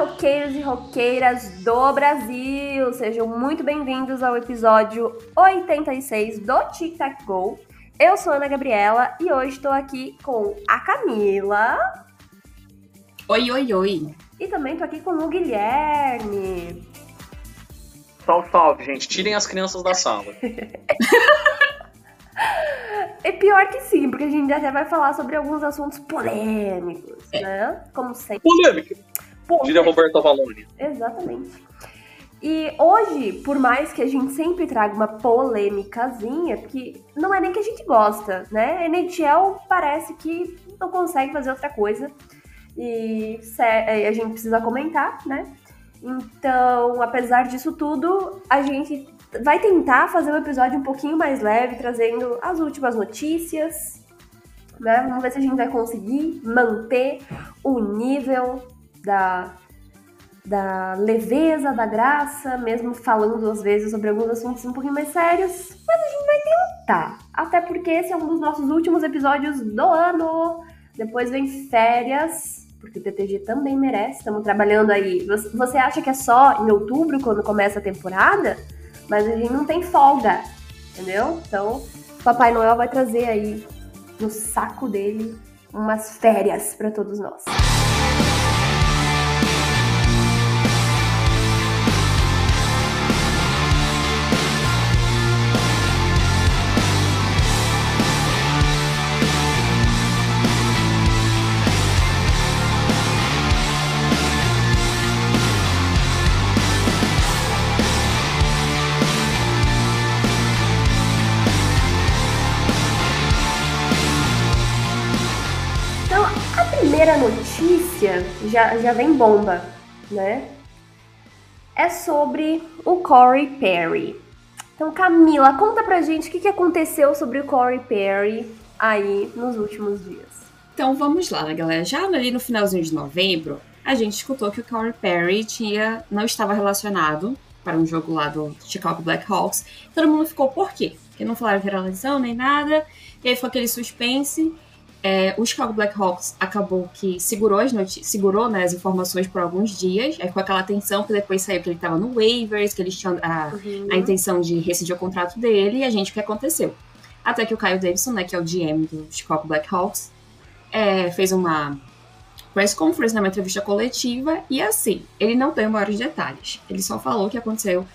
Roqueiros e roqueiras do Brasil! Sejam muito bem-vindos ao episódio 86 do Tic Tac Go. Eu sou a Ana Gabriela e hoje estou aqui com a Camila. Oi, oi, oi. E também estou aqui com o Guilherme. Salve, salve, gente. Tirem as crianças da sala. É pior que sim, porque a gente até vai falar sobre alguns assuntos polêmicos, é. né? Como sempre. Polêmica. Diria Roberto. Exatamente. E hoje, por mais que a gente sempre traga uma polêmicazinha, porque não é nem que a gente gosta, né? NHL parece que não consegue fazer outra coisa. E a gente precisa comentar, né? Então, apesar disso tudo, a gente vai tentar fazer um episódio um pouquinho mais leve, trazendo as últimas notícias. Né? Vamos ver se a gente vai conseguir manter o nível da, da leveza, da graça, mesmo falando às vezes sobre alguns assuntos um pouquinho mais sérios. Mas a gente vai tentar. Até porque esse é um dos nossos últimos episódios do ano. Depois vem férias, porque o TTG também merece. Estamos trabalhando aí. Você acha que é só em outubro, quando começa a temporada? Mas a gente não tem folga, entendeu? Então, Papai Noel vai trazer aí no saco dele umas férias para todos nós. Primeira notícia já, já vem bomba, né? É sobre o Corey Perry. Então, Camila, conta pra gente o que, aconteceu sobre o Corey Perry aí nos últimos dias. Então, vamos lá, né, galera? Já ali no finalzinho de novembro, a gente escutou que o Corey Perry tinha, não estava relacionado para um jogo lá do Chicago Blackhawks. Todo mundo ficou, por quê? Porque não falaram que era lesão nem nada. E aí foi aquele suspense. É, o Chicago Blackhawks acabou que segurou as segurou né, as informações por alguns dias, aí com aquela tensão que depois saiu que ele estava no waivers, que eles tinham a, uhum. a intenção de rescindir o contrato dele, e a gente o que aconteceu. Até que o Kyle Davidson, né, que é o GM do Chicago Blackhawks, é, fez uma press conference, né, uma entrevista coletiva, e assim, ele não tem maiores detalhes. Ele só falou o que aconteceu.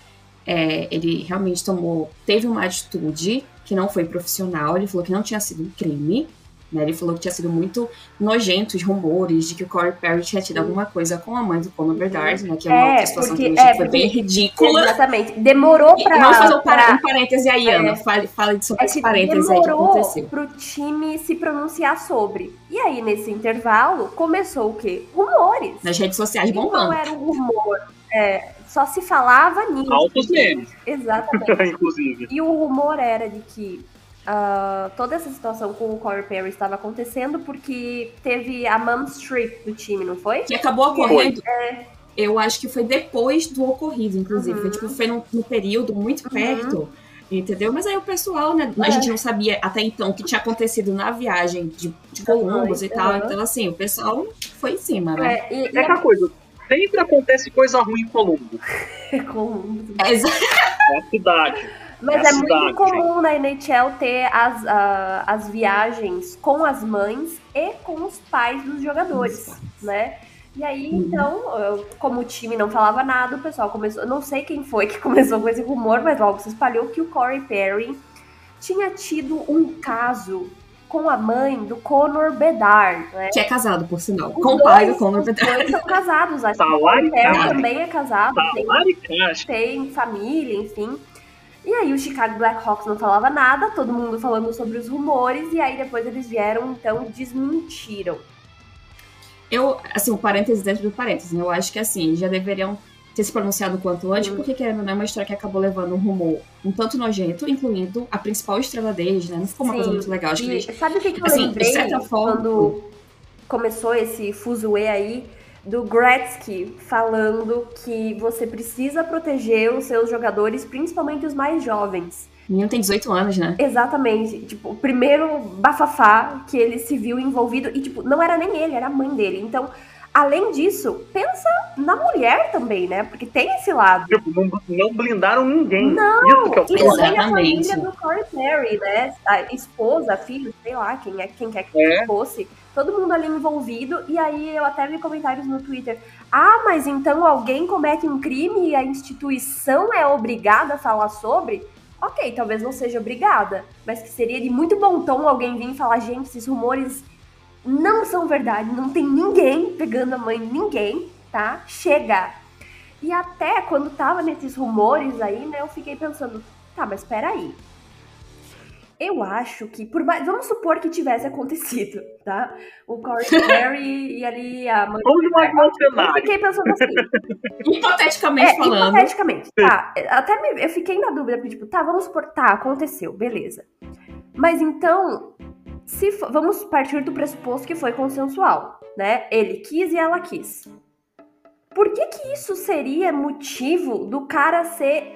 É, ele realmente tomou, teve uma atitude que não foi profissional, ele falou que não tinha sido um crime, né? Ele falou que tinha sido muito nojento os rumores de que o Corey Perry tinha tido alguma coisa com a mãe do Conor Bedard, né? Que é uma é, outra situação porque, que é, foi bem ridícula. Exatamente. Demorou pra... E vamos fazer um, pra... um parêntese aí, Ana. É, fale, fale sobre é esse parêntese aí que aconteceu. pro time se pronunciar sobre. E aí, nesse intervalo, começou o quê? Rumores. Nas redes sociais bombando. Não era um rumor. É, só se falava nisso. Altos memes. Exatamente. Inclusive. E o rumor era de que Uh, toda essa situação com o Corey Perry estava acontecendo porque teve a mom strip do time, não foi? Que acabou ocorrendo. É. Eu acho que foi depois do ocorrido, inclusive. Uhum. Foi, tipo, foi num, num período muito uhum. perto. Uhum. Entendeu? Mas aí o pessoal, né? É. A gente não sabia até então o que tinha acontecido na viagem de, de Columbus uhum. e tal. Então, assim, o pessoal foi em cima, né? É, e, é aquela coisa. Sempre acontece coisa ruim em Columbus. Columbus. É, é a cidade. Mas é, é muito comum na NHL ter as, uh, as viagens com as mães e com os pais dos jogadores, né? E aí, uhum. então, como o time não falava nada, o pessoal começou. Eu não sei quem foi que começou com esse rumor, mas logo se espalhou que o Corey Perry tinha tido um caso com a mãe do Conor Bedard, né? Que é casado, por sinal. Os com o pai do Conor Bedard. Os dois são casados. Acho que o Perry também é casado. Tem, tem família, enfim. E aí o Chicago Blackhawks não falava nada, todo mundo falando sobre os rumores, e aí depois eles vieram, então, desmentiram. Eu, assim, um parênteses dentro do parênteses, né? Eu acho que, assim, já deveriam ter se pronunciado quanto antes, hum. porque, querendo não é uma história que acabou levando um rumor um tanto nojento, incluindo a principal estrela deles, né? Não ficou uma Sim. coisa muito legal. Acho que eles, sabe o que, que eu assim, lembrei de certa forma, quando começou esse fuzuê aí? Do Gretzky falando que você precisa proteger os seus jogadores, principalmente os mais jovens. Menino tem 18 anos, né? Exatamente. Tipo, o primeiro bafafá que ele se viu envolvido. E, tipo, não era nem ele, era a mãe dele. Então, além disso, pensa na mulher também, né? Porque tem esse lado. Tipo, não, não blindaram ninguém. Não, Isso que é o e a família do Corey Perry, né? A esposa, a filha, sei lá, quem, é, quem quer que É. fosse. Todo mundo ali envolvido. E aí eu até vi comentários no Twitter. Ah, mas então alguém comete um crime e a instituição é obrigada a falar sobre? Ok, talvez não seja obrigada. Mas que seria de muito bom tom alguém vir e falar, gente, esses rumores não são verdade. Não tem ninguém pegando a mãe ninguém, tá? Chega. E até quando tava nesses rumores aí, né, eu fiquei pensando, tá, mas peraí. Eu acho que, por mais. Vamos supor que tivesse acontecido, tá? O Corey Perry e ali a mãe. Vamos imaginar o Eu fiquei pensando assim. Hipoteticamente É, falando. hipoteticamente, tá. Até me- eu fiquei na dúvida, porque, tipo, tá, vamos supor, tá, aconteceu, beleza. Mas então, se fo- vamos partir do pressuposto que foi consensual, né? Ele quis e ela quis. Por que que isso seria motivo do cara ser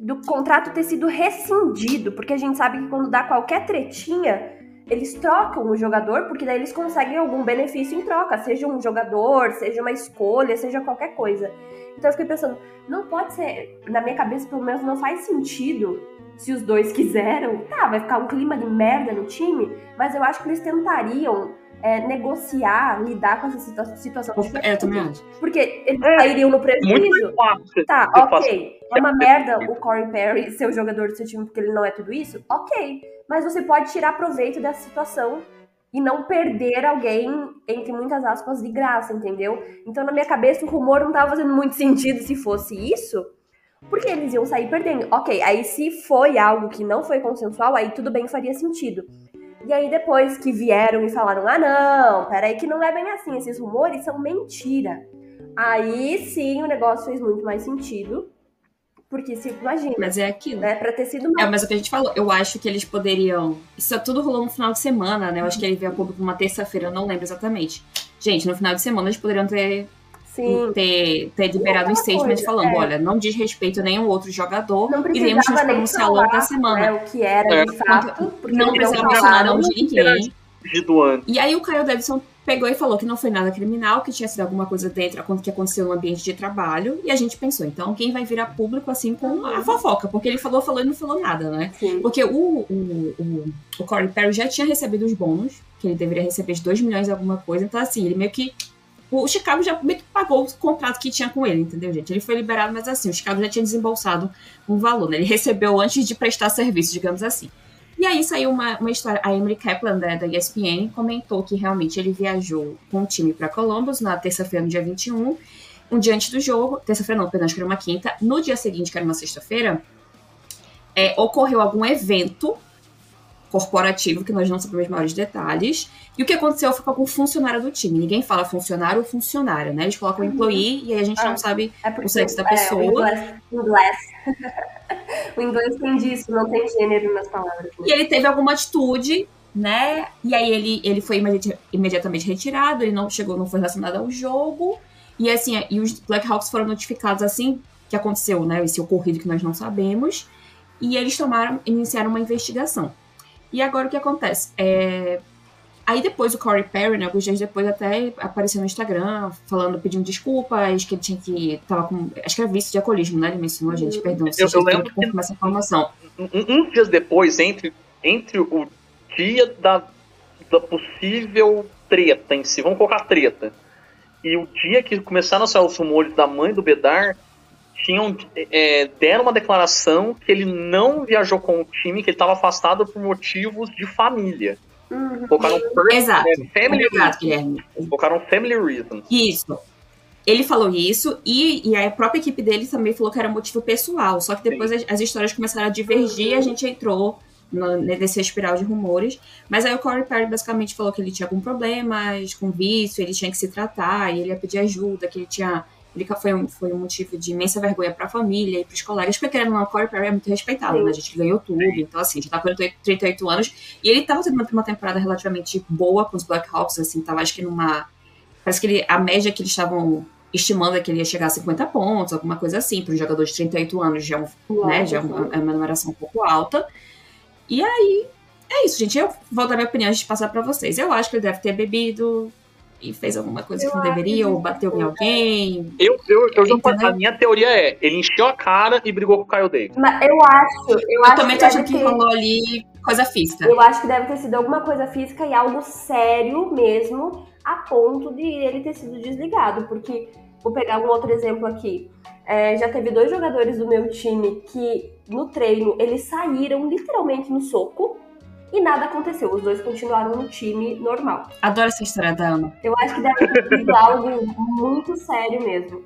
do contrato ter sido rescindido? Porque a gente sabe que quando dá qualquer tretinha, eles trocam o jogador, porque daí eles conseguem algum benefício em troca, seja um jogador, seja uma escolha, seja qualquer coisa. Então eu fiquei pensando, não pode ser, na minha cabeça pelo menos não faz sentido se os dois quiseram. Tá, vai ficar um clima de merda no time, mas eu acho que eles tentariam é, negociar, lidar com essa situa- situação. É, eu também acho. Porque eles É, sairiam no Muito prejuízo. mais fácil. Tá, ok. É uma merda o Corey Perry ser o jogador do seu time porque ele não é tudo isso? Ok. Mas você pode tirar proveito dessa situação e não perder alguém, entre muitas aspas, de graça, entendeu? Então, na minha cabeça, o rumor não tava fazendo muito sentido se fosse isso, porque eles iam sair perdendo. Ok, aí se foi algo que não foi consensual, aí tudo bem, faria sentido. E aí, depois que vieram e falaram: ah, não, peraí, que não é bem assim, esses rumores são mentira. Aí sim o negócio fez muito mais sentido. Porque se imagina, Mas é aquilo. né? Pra ter sido uma É, mas o que a gente falou, eu acho que eles poderiam. Isso tudo rolou no final de semana, né? Eu acho que ele veio a público numa terça-feira, eu não lembro exatamente. Gente, no final de semana eles poderiam ter, Sim. ter, ter liberado um aquela statement falando: é. olha, não diz respeito a nenhum outro jogador, Não iremos nos pronunciar ao longo da semana. né, o que era É. de fato, porque não precisava mencionar nome de ninguém. E aí o Kyle Davidson pegou e falou que não foi nada criminal, que tinha sido alguma coisa dentro que aconteceu no ambiente de trabalho. E a gente pensou, então quem vai virar público assim com a fofoca? Porque ele falou, falou e não falou nada, né? Sim. Porque o, o, o, o Corey Perry já tinha recebido os bônus, que ele deveria receber de 2 milhões e alguma coisa. Então, assim, ele meio que. O Chicago já meio que pagou o contrato que tinha com ele, entendeu, gente? Ele foi liberado, mas assim, o Chicago já tinha desembolsado um valor, né? Ele recebeu antes de prestar serviço, digamos assim. E aí saiu uma, uma história. A Emily Kaplan, da, da ESPN, comentou que realmente ele viajou com o time para Columbus na terça-feira, no dia 21. Um dia antes do jogo, terça-feira não, perdão, acho que era uma quinta. No dia seguinte, que era uma sexta-feira, é, ocorreu algum evento corporativo, que nós não sabemos os maiores detalhes. E o que aconteceu foi com algum funcionário do time. Ninguém fala funcionário ou funcionária, né? Eles colocam employee e aí a gente Ah. não sabe É porque o sexo da é, pessoa. o inglês, inglês. o inglês tem disso, não tem gênero nas palavras. né? E ele teve alguma atitude, né? E aí ele, ele foi imedi- imediatamente retirado, ele não chegou, não foi relacionado ao jogo. E assim, e os Blackhawks foram notificados assim que aconteceu, né? Esse ocorrido que nós não sabemos. E eles tomaram, iniciaram uma investigação. E agora o que acontece? É, Aí depois o Corey Perry, né, alguns dias depois, até apareceu no Instagram, falando, pedindo desculpas, que ele tinha que. Tava com. Acho que era vício de alcoolismo, né? Ele mencionou a gente, perdão. Eu- eu lembro que essa informação. Um- uns dias depois, entre, entre o dia da, da possível treta em si, vamos colocar treta, e o dia que começaram a sair os rumores da mãe do Bedar, tinham, é, deram uma declaração que ele não viajou com o time, que ele estava afastado por motivos de família. Uhum. Colocaram Exato. é, family reasons. Guilherme. Colocaram family reasons. Isso. Ele falou isso e, e a própria equipe dele também falou que era motivo pessoal. Só que depois as, as histórias começaram a divergir e a gente entrou no- nesse espiral de rumores. Mas aí o Corey Perry basicamente falou que ele tinha algum problema com vício, ele tinha que se tratar, e ele ia pedir ajuda, que ele tinha. Ele foi um, foi um motivo de imensa vergonha pra família e pros colegas, porque querendo o Corey Perry é muito respeitado, né? A gente ganhou tudo, então assim, já tá com 48 38 anos. E ele tava tendo uma, uma temporada relativamente boa com os Blackhawks, assim, tava acho que numa. Parece que ele, a média que eles estavam estimando é que ele ia chegar a 50 pontos, alguma coisa assim. Para um jogador de 38 anos já é, um, né, já é uma, é uma numeração um pouco alta. E aí, é isso, gente. Eu vou dar minha opinião antes de passar para vocês. Eu acho que ele deve ter bebido, e fez alguma coisa eu que não deveria, ou bateu em alguém. Eu, eu, eu já, a minha teoria é, ele encheu a cara e brigou com o Kyle Davis. Mas eu acho. Eu, eu acho também tô achando que ter... rolou ali coisa física. Eu acho que deve ter sido alguma coisa física e algo sério mesmo, a ponto de ele ter sido desligado. Porque, vou pegar um outro exemplo aqui. É, já teve dois jogadores do meu time que no treino eles saíram literalmente no soco e nada aconteceu. Os dois continuaram no time normal. Adoro essa história da Ana. Eu acho que deve ter sido algo muito sério mesmo.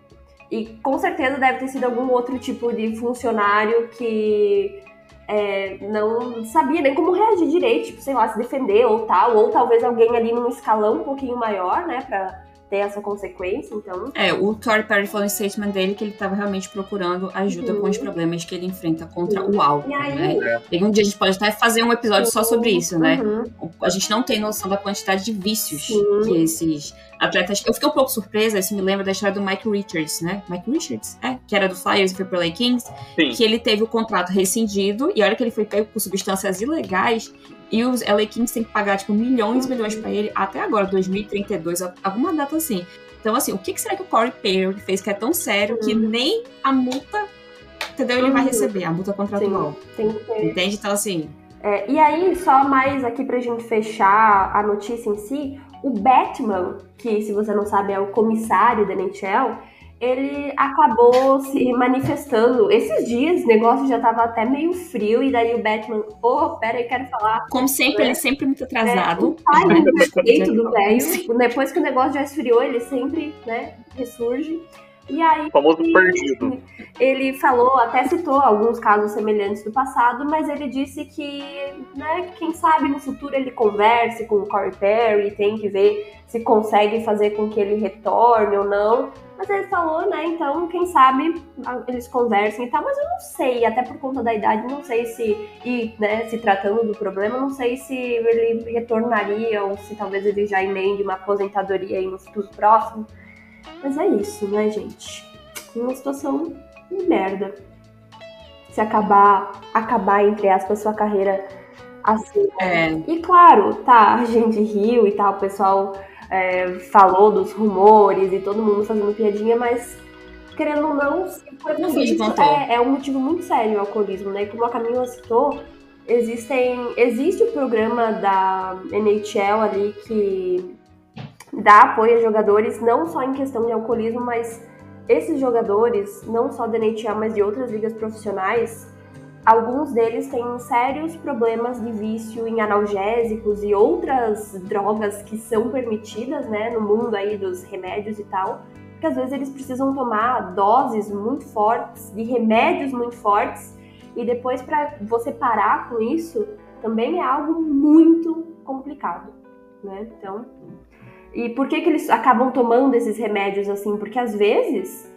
E com certeza deve ter sido algum outro tipo de funcionário que é, não sabia nem como reagir direito, tipo, sei lá, se defender ou tal, ou talvez alguém ali num escalão um pouquinho maior, né, pra ter essa consequência, então. É, o Tory Perry falou no statement dele que ele estava realmente procurando ajuda uhum. com os uhum. problemas que ele enfrenta contra uhum. o álcool, né? E um dia a gente pode até fazer um episódio uhum. só sobre isso, né? Uhum. A gente não tem noção da quantidade de vícios Sim. que esses atletas. Eu fiquei um pouco surpresa, isso me lembra da história do Mike Richards, né? Mike Richards, é, que era do Flyers e foi pro LA Kings, Sim. que ele teve o contrato rescindido e a hora que ele foi pego por substâncias ilegais, e os LA Kings têm que pagar, tipo, milhões e milhões para ele até agora, 2032, alguma data assim. Então, assim, o que, será que o Corey Perry fez que é tão sério que uhum. nem a multa, entendeu? Ele vai uhum. receber, a multa contratual. Sim, tem Entende? Então, assim... É, e aí, só mais aqui pra gente fechar a notícia em si, o Batman, que se você não sabe é o comissário da NHL, ele acabou se manifestando. Esses dias, o negócio já tava até meio frio, e daí o Batman, oh, pera aí, quero falar. Como sempre, ele é sempre muito atrasado. É, o timing perfeito do velho. Depois que o negócio já esfriou, ele sempre, né, ressurge. E aí. O famoso perdido. Ele falou, até citou alguns casos semelhantes do passado, mas ele disse que, né, quem sabe no futuro ele converse com o Corey Perry, tem que ver se consegue fazer com que ele retorne ou não. Mas ele falou, né, então, quem sabe eles conversem e tal, mas eu não sei, até por conta da idade, não sei se, e, né, se tratando do problema, não sei se ele retornaria ou se talvez ele já emende uma aposentadoria aí no futuro próximo. Mas é isso, né, gente? Uma situação de merda. Se acabar, acabar, entre aspas, sua carreira assim. É. E claro, tá, a gente riu e tal, o pessoal é, falou dos rumores e todo mundo fazendo piadinha, mas querendo ou não, isso, é, é um motivo muito sério o alcoolismo, né? Como a Camila citou, existem, existe o programa da NHL ali que dá apoio a jogadores, não só em questão de alcoolismo, mas esses jogadores, não só da NHL, mas de outras ligas profissionais, alguns deles têm sérios problemas de vício em analgésicos e outras drogas que são permitidas, né, no mundo aí dos remédios e tal, porque às vezes eles precisam tomar doses muito fortes de remédios muito fortes e depois para você parar com isso também é algo muito complicado, né? Então, e por que, que eles acabam tomando esses remédios assim? Porque às vezes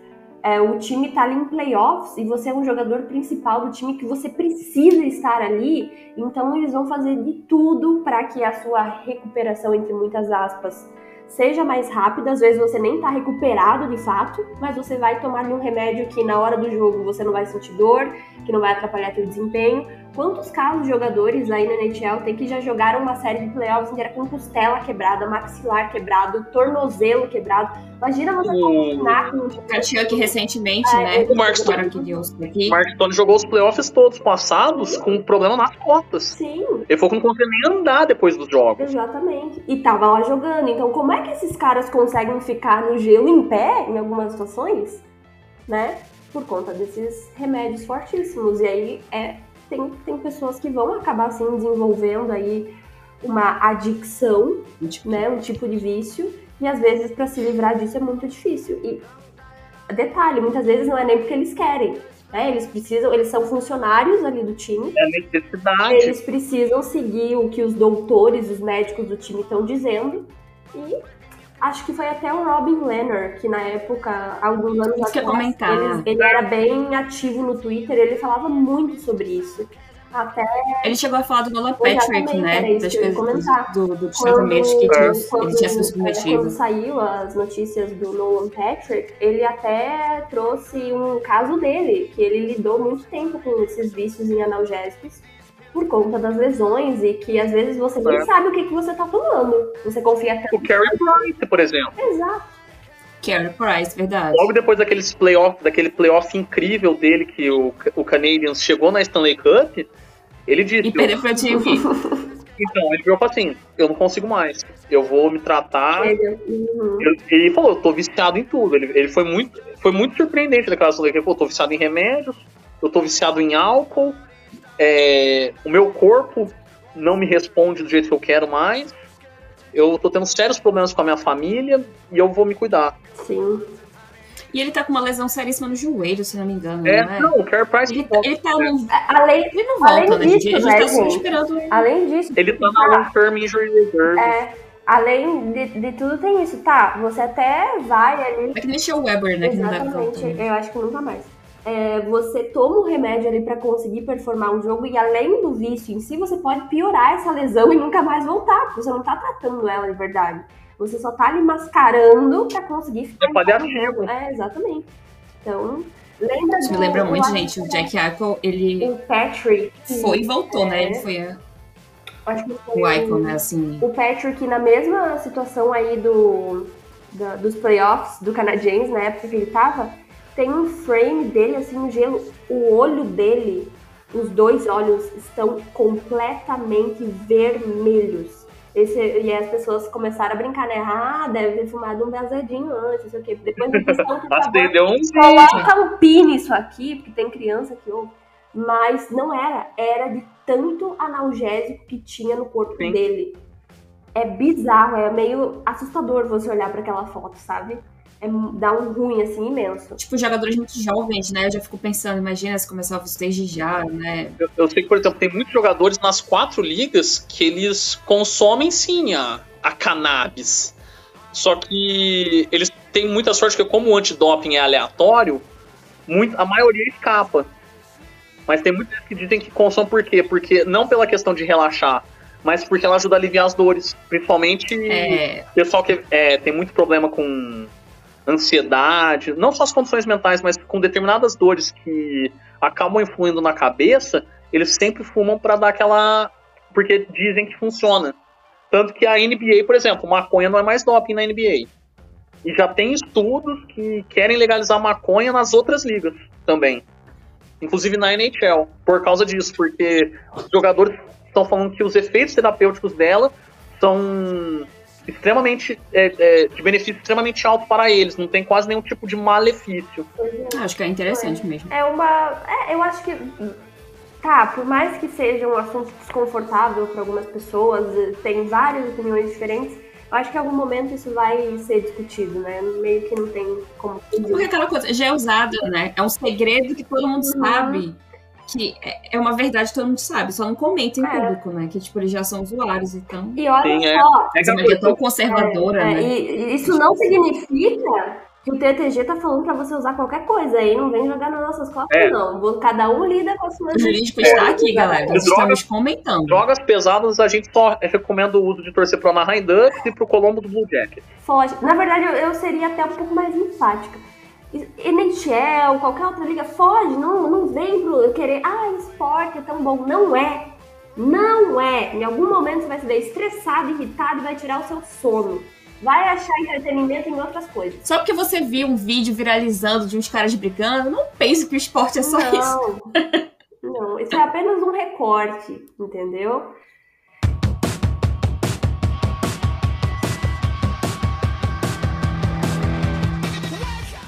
é, o time tá ali em playoffs e você é um jogador principal do time que você precisa estar ali, então eles vão fazer de tudo para que a sua recuperação, entre muitas aspas, seja mais rápida. Às vezes você nem tá recuperado de fato, mas você vai tomar um remédio que na hora do jogo você não vai sentir dor, que não vai atrapalhar teu desempenho Quantos casos de jogadores aí na NHL tem que já jogaram uma série de playoffs inteira com costela quebrada, maxilar quebrado, tornozelo quebrado? Imagina você combinar com o Kachuk recentemente, é, né? O Mark Stone, o Mark Stone jogou os playoffs todos passados Sim. com problema nas costas. Sim. Ele foi que não conseguia nem andar depois dos jogos. Exatamente. E tava lá jogando. Então, como é que esses caras conseguem ficar no gelo em pé em algumas situações? Né? Por conta desses remédios fortíssimos. E aí é tem, tem pessoas que vão acabar assim desenvolvendo aí uma adicção, um tipo. né, um tipo de vício, e às vezes para se livrar disso é muito difícil. E detalhe, muitas vezes não é nem porque eles querem, né? Eles precisam, eles são funcionários ali do time. É necessidade. Eles precisam seguir o que os doutores, os médicos do time estão dizendo e Acho que foi até o Robin Leonard, que na época, alguns anos isso atrás, ele, ele era bem ativo no Twitter, ele falava muito sobre isso. Até... Ele chegou a falar do Nolan Patrick, né? Das coisas do, do, dos que tinha, quando, ele tinha sido submetido. Quando saiu as notícias do Nolan Patrick, ele até trouxe um caso dele, que ele lidou muito tempo com esses vícios em analgésicos. Por conta das lesões e que às vezes você nem É. sabe o que, que você tá tomando. Você confia tanto. O Carey Price, por exemplo. Exato. Carey Price, verdade. Logo depois daqueles playoff, daquele playoff incrível dele que o, o Canadiens chegou na Stanley Cup, ele disse. E perdeu time. Então, ele virou e falou assim: eu não consigo mais. Eu vou me tratar. Uhum. Ele, ele falou, eu tô viciado em tudo. Ele, ele foi muito. Foi muito surpreendente naquela situação dele. Ele falou, eu tô viciado em remédios, eu tô viciado em álcool, é, o meu corpo não me responde do jeito que eu quero mais. Eu tô tendo sérios problemas com a minha família e eu vou me cuidar. Sim. E ele tá com uma lesão seríssima no joelho, se não me engano, É, não é? não, o Care Price Ele, volta. ele tá num- Além, Ele não volta, Além né? disso, gente? A gente né, tá só gente? esperando. além disso, Ele tá na long term injury reserve. é, além de, de tudo tem isso, tá? Você até vai ali É que deixa o Weber, né? Não Exatamente, voltar. eu acho que nunca mais. É, você toma um remédio ali pra conseguir performar um jogo e além do vício em si, você pode piorar essa lesão e nunca mais voltar, porque você não tá tratando ela de verdade. Você só tá ali mascarando pra conseguir ficar É em cada paliativo. jogo. É, exatamente. Então, lembra Isso me do- lembra muito, gente. O Jack Eichel, ele O Patrick. foi e voltou, né? É. Ele foi a- Acho que foi o Eichel, né? Assim. O Patrick, na mesma situação aí do, da- dos playoffs do Canadiens, na época que ele tava, tem um frame dele, assim, no gelo. O olho dele, os dois olhos, estão completamente vermelhos. Esse, e as pessoas começaram a brincar, né? Ah, deve ter fumado um baseadinho antes, não sei o quê. Depois questão, favor, Acendeu um coloca um pi nisso aqui, porque tem criança que ouve. Mas não era, era de tanto analgésico que tinha no corpo Sim. dele. É bizarro, é meio assustador você olhar pra aquela foto, sabe? É, dá um ruim assim imenso. Tipo, jogadores muito jovens, né? Eu já fico pensando, imagina se começar desde já, né? Eu, eu sei que, por exemplo, tem muitos jogadores nas quatro ligas que eles consomem sim a, a cannabis. Só que eles têm muita sorte que, como o antidoping é aleatório, muito, a maioria escapa. Mas tem muitos que dizem que consomem por quê? Porque não pela questão de relaxar, mas porque ela ajuda a aliviar as dores. Principalmente É, pessoal que é, tem muito problema com ansiedade, não só as condições mentais, mas com determinadas dores que acabam influindo na cabeça, eles sempre fumam para dar aquela. Porque dizem que funciona. Tanto que a NBA, por exemplo, maconha não é mais doping na NBA. E já tem estudos que querem legalizar maconha nas outras ligas também. Inclusive na NHL, por causa disso, porque os jogadores estão falando que os efeitos terapêuticos dela são extremamente é, é, de benefício extremamente alto para eles, não tem quase nenhum tipo de malefício. acho que é interessante mesmo. É uma. É, eu acho que. Tá, por mais que seja um assunto desconfortável para algumas pessoas, tem várias opiniões diferentes, eu acho que em algum momento isso vai ser discutido, né? Meio que não tem como Porque fugir. aquela coisa já é usada, né? É um segredo que todo mundo Uhum. sabe. Que é- é uma verdade que todo mundo sabe, só não comenta em É. público, né? Que, tipo, eles já são usuários, então. E olha Sim, é. só, É mídia é tão conservadora, É, né? e e isso não significa que o TTG tá falando pra você usar qualquer coisa aí, não vem jogar nas nossas costas, É. não. Vou- Cada um lida com as suas O jurídico está aqui, galera. Nós Droga- estamos comentando. drogas pesadas, a gente só recomenda o uso de torcer pro Anaheim Ducks e pro Colombo do Blue Jacket. Foge. Na verdade, eu, eu seria até um pouco mais enfática. NHL, qualquer outra liga, foge, não, não vem pro querer, ah, esporte é tão bom. Não é. Não é. Em algum momento você vai se ver estressado, irritado e vai tirar o seu sono. Vai achar entretenimento em outras coisas. Só porque você viu um vídeo viralizando de uns caras brigando, não pense que o esporte é só isso. Não. Não, isso é apenas um recorte, entendeu?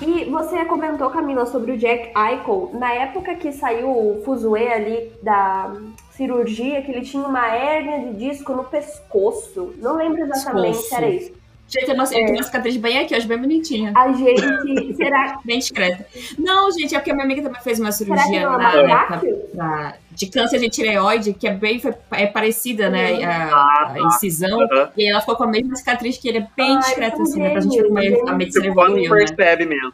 E você comentou, Camila, sobre o Jack Eichel. Na época que saiu o fuzuê ali da cirurgia, que ele tinha uma hérnia de disco no pescoço. Não lembro exatamente se era isso. Gente, tem uma, tem uma cicatriz bem aqui, hoje bem bonitinha. A gente. será, Bem discreta. Não, gente, é porque a minha amiga também fez uma será que cirurgia não é na tráqueo? pra- de câncer de tireoide, que é bem foi- é parecida, né? Uhum. A, a incisão. Aham. E aí ela ficou com a mesma cicatriz que ele é bem Ai, discreta, assim, né? Pra gente ver como a gênio. medicina quase não evoluiu, né? percebe mesmo.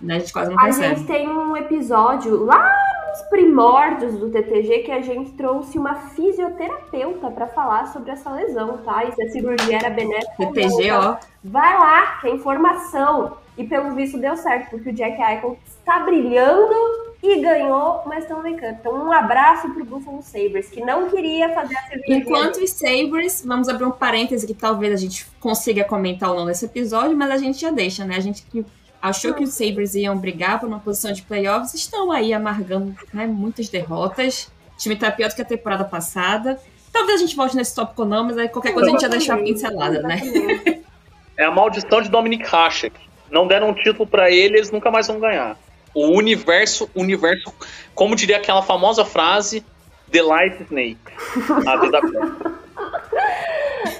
Né, A gente quase não A percebe. gente tem um episódio lá nos primórdios do TTG que a gente trouxe uma fisioterapeuta pra falar sobre essa lesão, tá? E se a cirurgia era benéfica. TTG, tá? ó. Vai lá, que é informação. E pelo visto deu certo, porque o Jack Eichel está brilhando e ganhou uma Stanley Cup. Então, um abraço pro Buffalo Sabres, que não queria fazer a cerveja. Enquanto os Sabres, vamos abrir um parêntese que talvez a gente consiga comentar ou não nesse episódio, mas a gente já deixa, né? A gente que achou que os Sabres iam brigar por uma posição de playoffs, estão aí amargando né, muitas derrotas. O time tá pior do que a temporada passada. Talvez a gente volte nesse tópico não, mas aí qualquer coisa a gente já deixa a pincelada, né? É a maldição de Dominic Hasek. Não deram um título para ele, eles nunca mais vão ganhar. O universo, universo, como diria aquela famosa frase, The Light Snake. A vida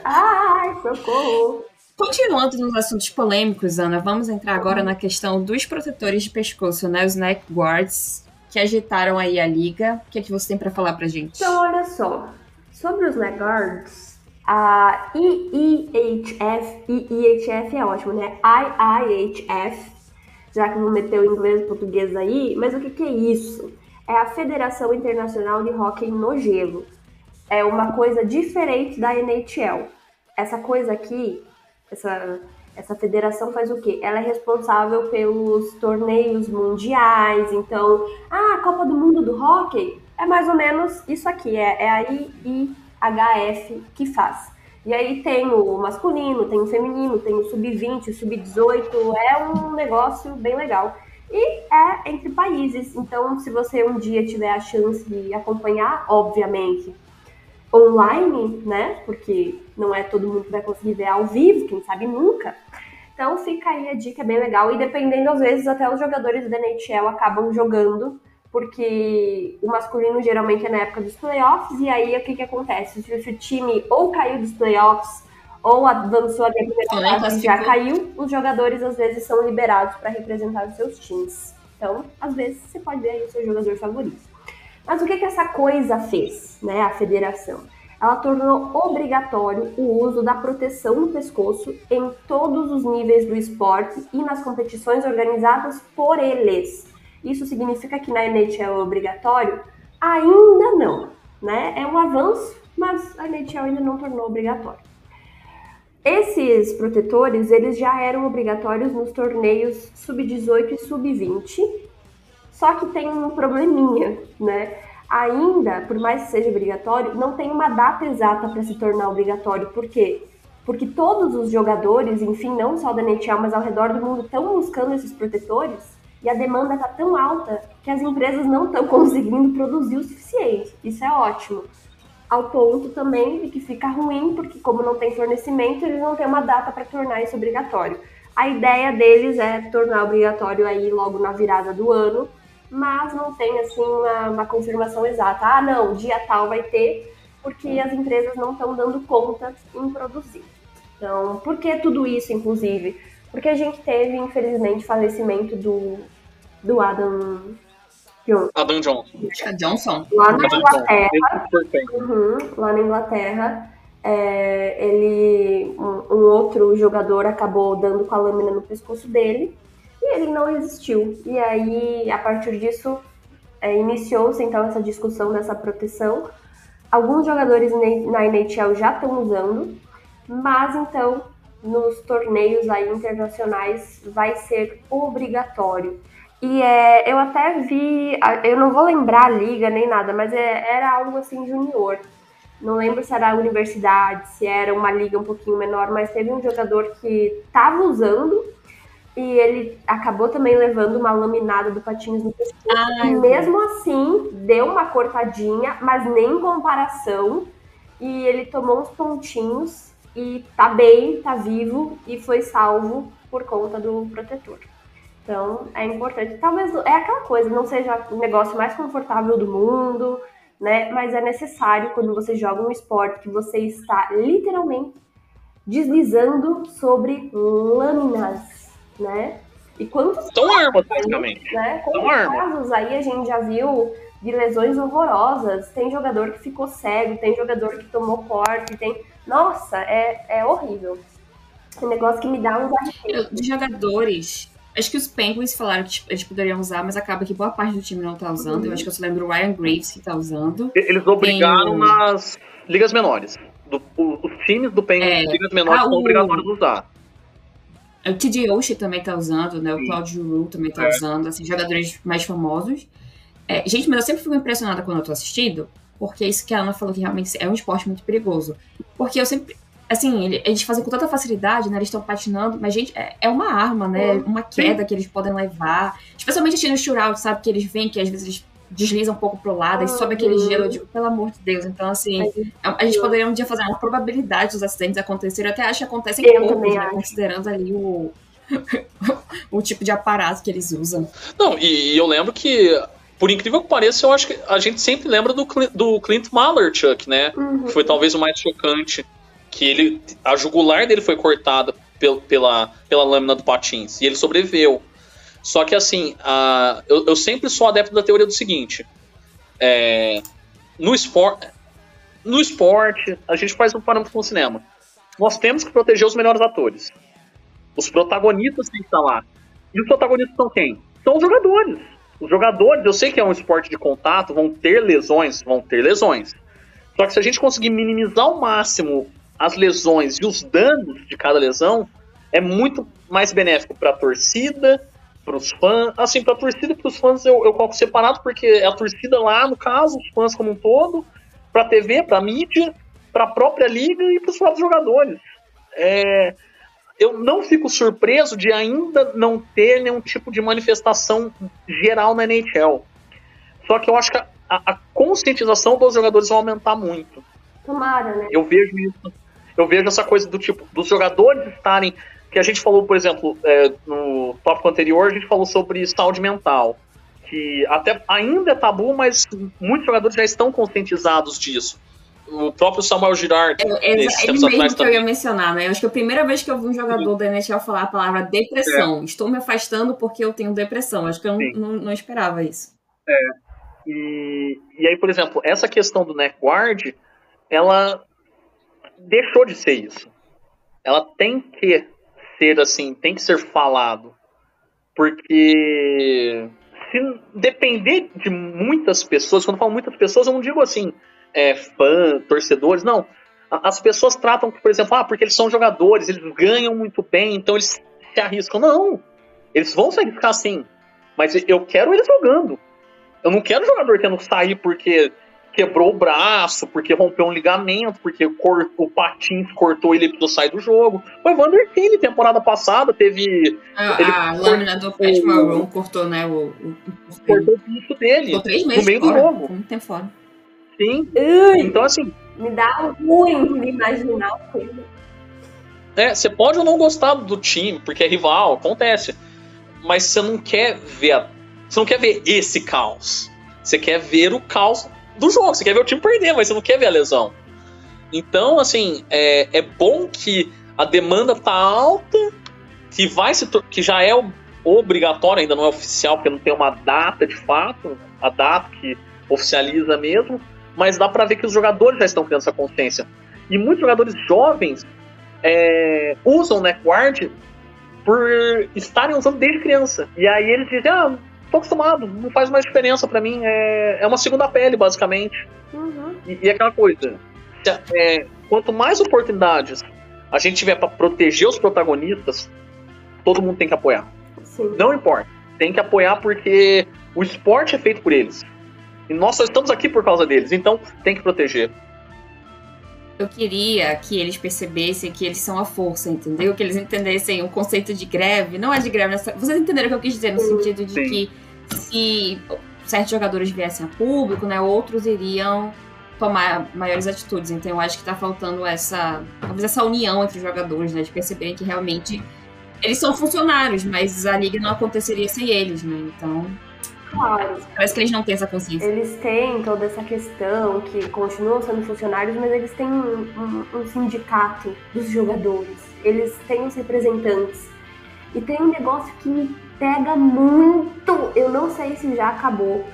Ai, socorro. Continuando nos assuntos polêmicos, Ana, vamos entrar agora na questão dos protetores de pescoço, né? Os neck guards, que agitaram aí a liga. O que é que você tem para falar pra gente? Então, olha só. Sobre os neck guards, a IIHF, IIHF é ótimo, né? IIHF, já que vou meter o inglês e o português aí, mas o que, que é isso? É a Federação Internacional de Hockey no Gelo. É uma coisa diferente da NHL. Essa coisa aqui, essa, essa federação faz o quê? Ela é responsável pelos torneios mundiais, então, ah, a Copa do Mundo do Hockey é mais ou menos isso aqui, é, é a IIHF HF que faz. E aí tem o masculino, tem o feminino, tem o sub-20, o sub-18, é um negócio bem legal. E é entre países, então se você um dia tiver a chance de acompanhar, obviamente, online, né? Porque não é todo mundo que vai conseguir ver ao vivo, quem sabe nunca. Então fica aí a dica, é bem legal. E dependendo, às vezes, até os jogadores da NHL acabam jogando porque o masculino geralmente é na época dos playoffs, e aí o que, que acontece? Se o time ou caiu dos playoffs ou avançou a primeira fase já caiu, os jogadores às vezes são liberados para representar os seus times. Então, às vezes, você pode ver aí o seu jogador favorito. Mas o que, que essa coisa fez, né, a federação? Ela tornou obrigatório o uso da proteção no pescoço em todos os níveis do esporte e nas competições organizadas por eles. Isso significa que na NHL é obrigatório? Ainda não, né? É um avanço, mas a NHL ainda não tornou obrigatório. Esses protetores, eles já eram obrigatórios nos torneios sub-18 e sub-20, só que tem um probleminha, né? Ainda, por mais que seja obrigatório, não tem uma data exata para se tornar obrigatório. Por quê? Porque todos os jogadores, enfim, não só da NHL, mas ao redor do mundo, estão buscando esses protetores e a demanda está tão alta que as empresas não estão conseguindo produzir o suficiente. Isso é ótimo. Ao ponto também de que fica ruim, porque como não tem fornecimento, eles não têm uma data para tornar isso obrigatório. A ideia deles é tornar obrigatório aí logo na virada do ano, mas não tem assim uma, uma confirmação exata. Ah, não, dia tal vai ter, porque as empresas não estão dando conta em produzir. Então, por que tudo isso, inclusive? Porque a gente teve, infelizmente, falecimento do, do Adam Johnson. Adam Johnson. É Johnson. Lá na Inglaterra. Uhum, lá na Inglaterra. É, ele, um, um, outro jogador acabou dando com a lâmina no pescoço dele ele não resistiu. E aí, a partir disso, é, iniciou-se então essa discussão dessa proteção. Alguns jogadores na NHL já estão usando, mas então nos torneios aí internacionais vai ser obrigatório. E é, eu até vi, eu não vou lembrar a liga nem nada, mas é, era algo assim junior. Não lembro se era a universidade, se era uma liga um pouquinho menor, mas teve um jogador que estava usando e ele acabou também levando uma laminada do patins no pescoço. e mesmo assim, deu uma cortadinha, mas nem em comparação. E ele tomou uns pontinhos e tá bem, tá vivo e foi salvo por conta do protetor. Então é importante. Talvez é aquela coisa, não seja o negócio mais confortável do mundo, né? Mas é necessário quando você joga um esporte que você está literalmente deslizando sobre lâminas, né? E quantos São armas, basicamente. Né? Quantos casos aí a gente já viu de lesões horrorosas? Tem jogador que ficou cego, tem jogador que tomou corte, tem nossa, é, é horrível. É um negócio que me dá uns arrepios. De jogadores, acho que os Penguins falaram que tipo, eles poderiam usar, mas acaba que boa parte do time não tá usando. Uhum. Eu acho que eu só lembro o Ryan Graves que tá usando. Eles obrigaram Tem... nas ligas menores. Do, os times do Penguins, é, ligas menores, ah, são obrigatórios a usar. O TJ Oshie também tá usando, né? O Claudio Giroux também tá é. usando, assim, jogadores mais famosos. É, gente, mas eu sempre fico impressionada quando eu tô assistindo, porque isso que a Ana falou que realmente é um esporte muito perigoso. Porque eu sempre. Assim, eles fazem com tanta facilidade, né? Eles estão patinando, mas, gente, é, é uma arma, né? Uma queda que eles podem levar. Especialmente assim no shootout, sabe? Que eles veem que às vezes eles deslizam um pouco pro lado e sobe aquele gelo, eu digo, pelo amor de Deus. Então, assim, a gente poderia um dia fazer uma probabilidade dos acidentes acontecerem. Eu até acho que acontecem poucos, né? Considerando ali o, o tipo de aparato que eles usam. Não, e, e, eu lembro que, por incrível que pareça, eu acho que a gente sempre lembra do, do Clint Malerchuk, né? Uhum. Foi talvez o mais chocante. Que ele. A jugular dele foi cortada pel, pela, pela lâmina do patins. E ele sobreviveu. Só que assim, a, eu, eu, sempre sou adepto da teoria do seguinte. É, no esporte. No esporte, a gente faz um parâmetro com o cinema. Nós temos que proteger os melhores atores. Os protagonistas têm que estar lá. E os protagonistas são quem? São os jogadores. Os jogadores, eu sei que é um esporte de contato, vão ter lesões, vão ter lesões. Só que se a gente conseguir minimizar ao máximo as lesões e os danos de cada lesão, é muito mais benéfico para a torcida, para os fãs. Assim, para a torcida e para os fãs eu, eu coloco separado, porque é a torcida lá, no caso, os fãs como um todo, para a TV, para a mídia, para a própria liga e para os próprios jogadores. É, eu não fico surpreso de ainda não ter nenhum tipo de manifestação geral na NHL. Só que eu acho que a, a conscientização dos jogadores vai aumentar muito. Tomara, né? Eu vejo isso. Eu vejo essa coisa do tipo, dos jogadores estarem. Que a gente falou, por exemplo, é, no tópico anterior, a gente falou sobre saúde mental. Que até ainda é tabu, mas muitos jogadores já estão conscientizados disso o próprio Samuel Girard. É, é, ele mesmo que eu ia mencionar, né? Eu acho que é a primeira vez que eu vi um jogador Sim. da NHL falar a palavra depressão. É. Estou me afastando porque eu tenho depressão. Acho que eu não, não, esperava isso. É. E, e aí, por exemplo, essa questão do neck guard, ela deixou de ser isso. Ela tem que ser assim, tem que ser falado. Porque se depender de muitas pessoas, quando eu falo muitas pessoas, eu não digo assim, é, fã, torcedores, não. As pessoas tratam, por exemplo, ah, porque eles são jogadores, eles ganham muito bem, então eles se arriscam. Não, eles vão se arriscar sim, mas eu quero eles jogando. Eu não quero jogador tendo que sair porque quebrou o braço, porque rompeu um ligamento, porque o Patins cortou e ele precisou sair do jogo. O Evander Kane, temporada passada, teve. A, a lâmina do Pat Maroon cortou, né? O, o, o, cortou o bicho dele. Ficou três meses no meio fora, do jogo. Muito tempo fora. Sim. Ui, então, assim. Me dá ruim de imaginar o coisa. É, você pode ou não gostar do time, porque é rival, acontece. Mas você não quer ver. A, você não quer ver esse caos. Você quer ver o caos do jogo. Você quer ver o time perder, mas você não quer ver a lesão. Então, assim, é, é bom que a demanda tá alta, que vai se que já é obrigatório, ainda não é oficial, porque não tem uma data de fato, a data que oficializa mesmo, mas dá para ver que os jogadores já estão criando essa consciência. E muitos jogadores jovens é, usam o NetGuard por estarem usando desde criança. E aí eles dizem, ah, tô acostumado, não faz mais diferença para mim, é, é uma segunda pele, basicamente. Uhum. E, e aquela coisa, é, quanto mais oportunidades a gente tiver para proteger os protagonistas, todo mundo tem que apoiar. Sim. Não importa, tem que apoiar porque o esporte é feito por eles. E nós só estamos aqui por causa deles, então tem que proteger. Eu queria que eles percebessem que eles são a força, entendeu? Que eles entendessem o conceito de greve. Não é de greve, vocês entenderam o que eu quis dizer, no sentido de Sim. que se certos jogadores viessem a público, né, outros iriam tomar maiores atitudes. Então eu acho que tá faltando essa, talvez essa união entre os jogadores, né, de perceberem que realmente eles são funcionários, mas a liga não aconteceria sem eles, né? Então Claro. Parece que eles não têm essa consciência. Eles têm toda essa questão que continuam sendo funcionários, mas eles têm um, um, um sindicato dos jogadores. Eles têm os representantes. E tem um negócio que me pega muito. Eu não sei se já acabou,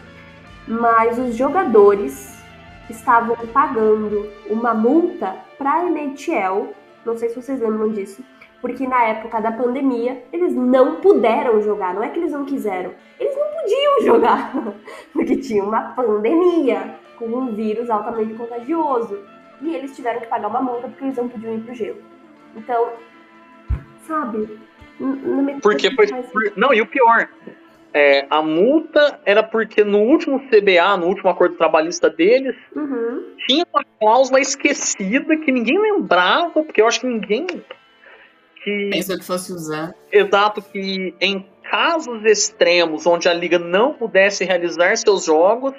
mas os jogadores estavam pagando uma multa para a NHL. Não sei se vocês lembram disso porque na época da pandemia eles não puderam jogar, não é que eles não quiseram, eles não podiam jogar, porque tinha uma pandemia com um vírus altamente contagioso e eles tiveram que pagar uma multa porque eles não podiam ir pro gelo. Então, sabe? Porque foi. Não, e o pior, É, a multa era porque no último CBA, no último acordo trabalhista deles, Uhum. tinha uma cláusula esquecida que ninguém lembrava, porque eu acho que ninguém. Que, Pensou que fosse usar. exato, que em casos extremos onde a liga não pudesse realizar seus jogos,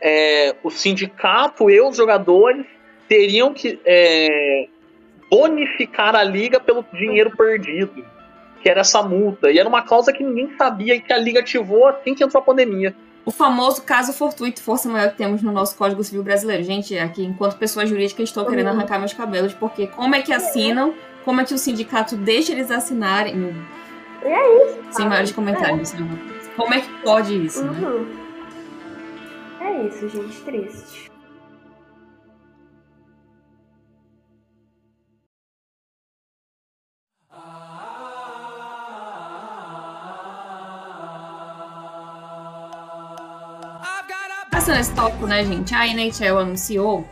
é, o sindicato e os jogadores teriam que é, bonificar a liga pelo dinheiro perdido, que era essa multa. E era uma cláusula que ninguém sabia e que a liga ativou assim que entrou a pandemia. O famoso caso fortuito, força maior que temos no nosso Código Civil brasileiro. Gente, aqui, enquanto pessoa jurídica, estou querendo Uhum. arrancar meus cabelos, porque como é que assinam? Como é que o sindicato deixa eles assinarem? E é isso. Sem maiores comentários. né? Como é que pode isso, né? Uhum. É isso, gente, triste. Passando esse tópico, né, gente? A NHL anunciou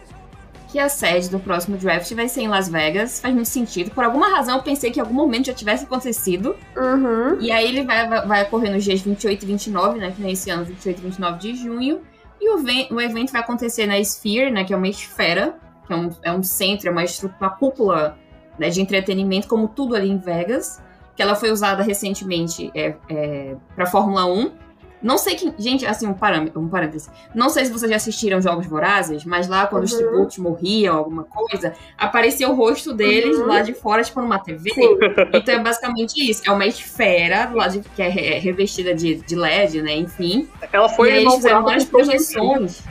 que a sede do próximo draft vai ser em Las Vegas. Faz muito sentido. Por alguma razão, eu pensei que em algum momento já tivesse acontecido. Uhum. E aí ele vai, vai, vai ocorrer nos dias 28 e 29, né? Que nesse ano, 28 e 29 de junho. E o, o evento vai acontecer na Sphere, né? Que é uma esfera, que é um, é um centro, é uma, uma cúpula né, de entretenimento, como tudo ali em Vegas. Que ela foi usada recentemente é, é, pra Fórmula 1. Não sei que. Gente, assim, um parâmetro, um parêntese. Não sei se vocês já assistiram Jogos Vorazes, mas lá quando os Uhum. tributos morriam, alguma coisa, aparecia o rosto deles Uhum. lá de fora, tipo numa TV. Sim. Então é basicamente isso. É uma esfera lado de- que é re- revestida de, de LED, né? Enfim. Ela foi e aí eles fizeram várias projeções.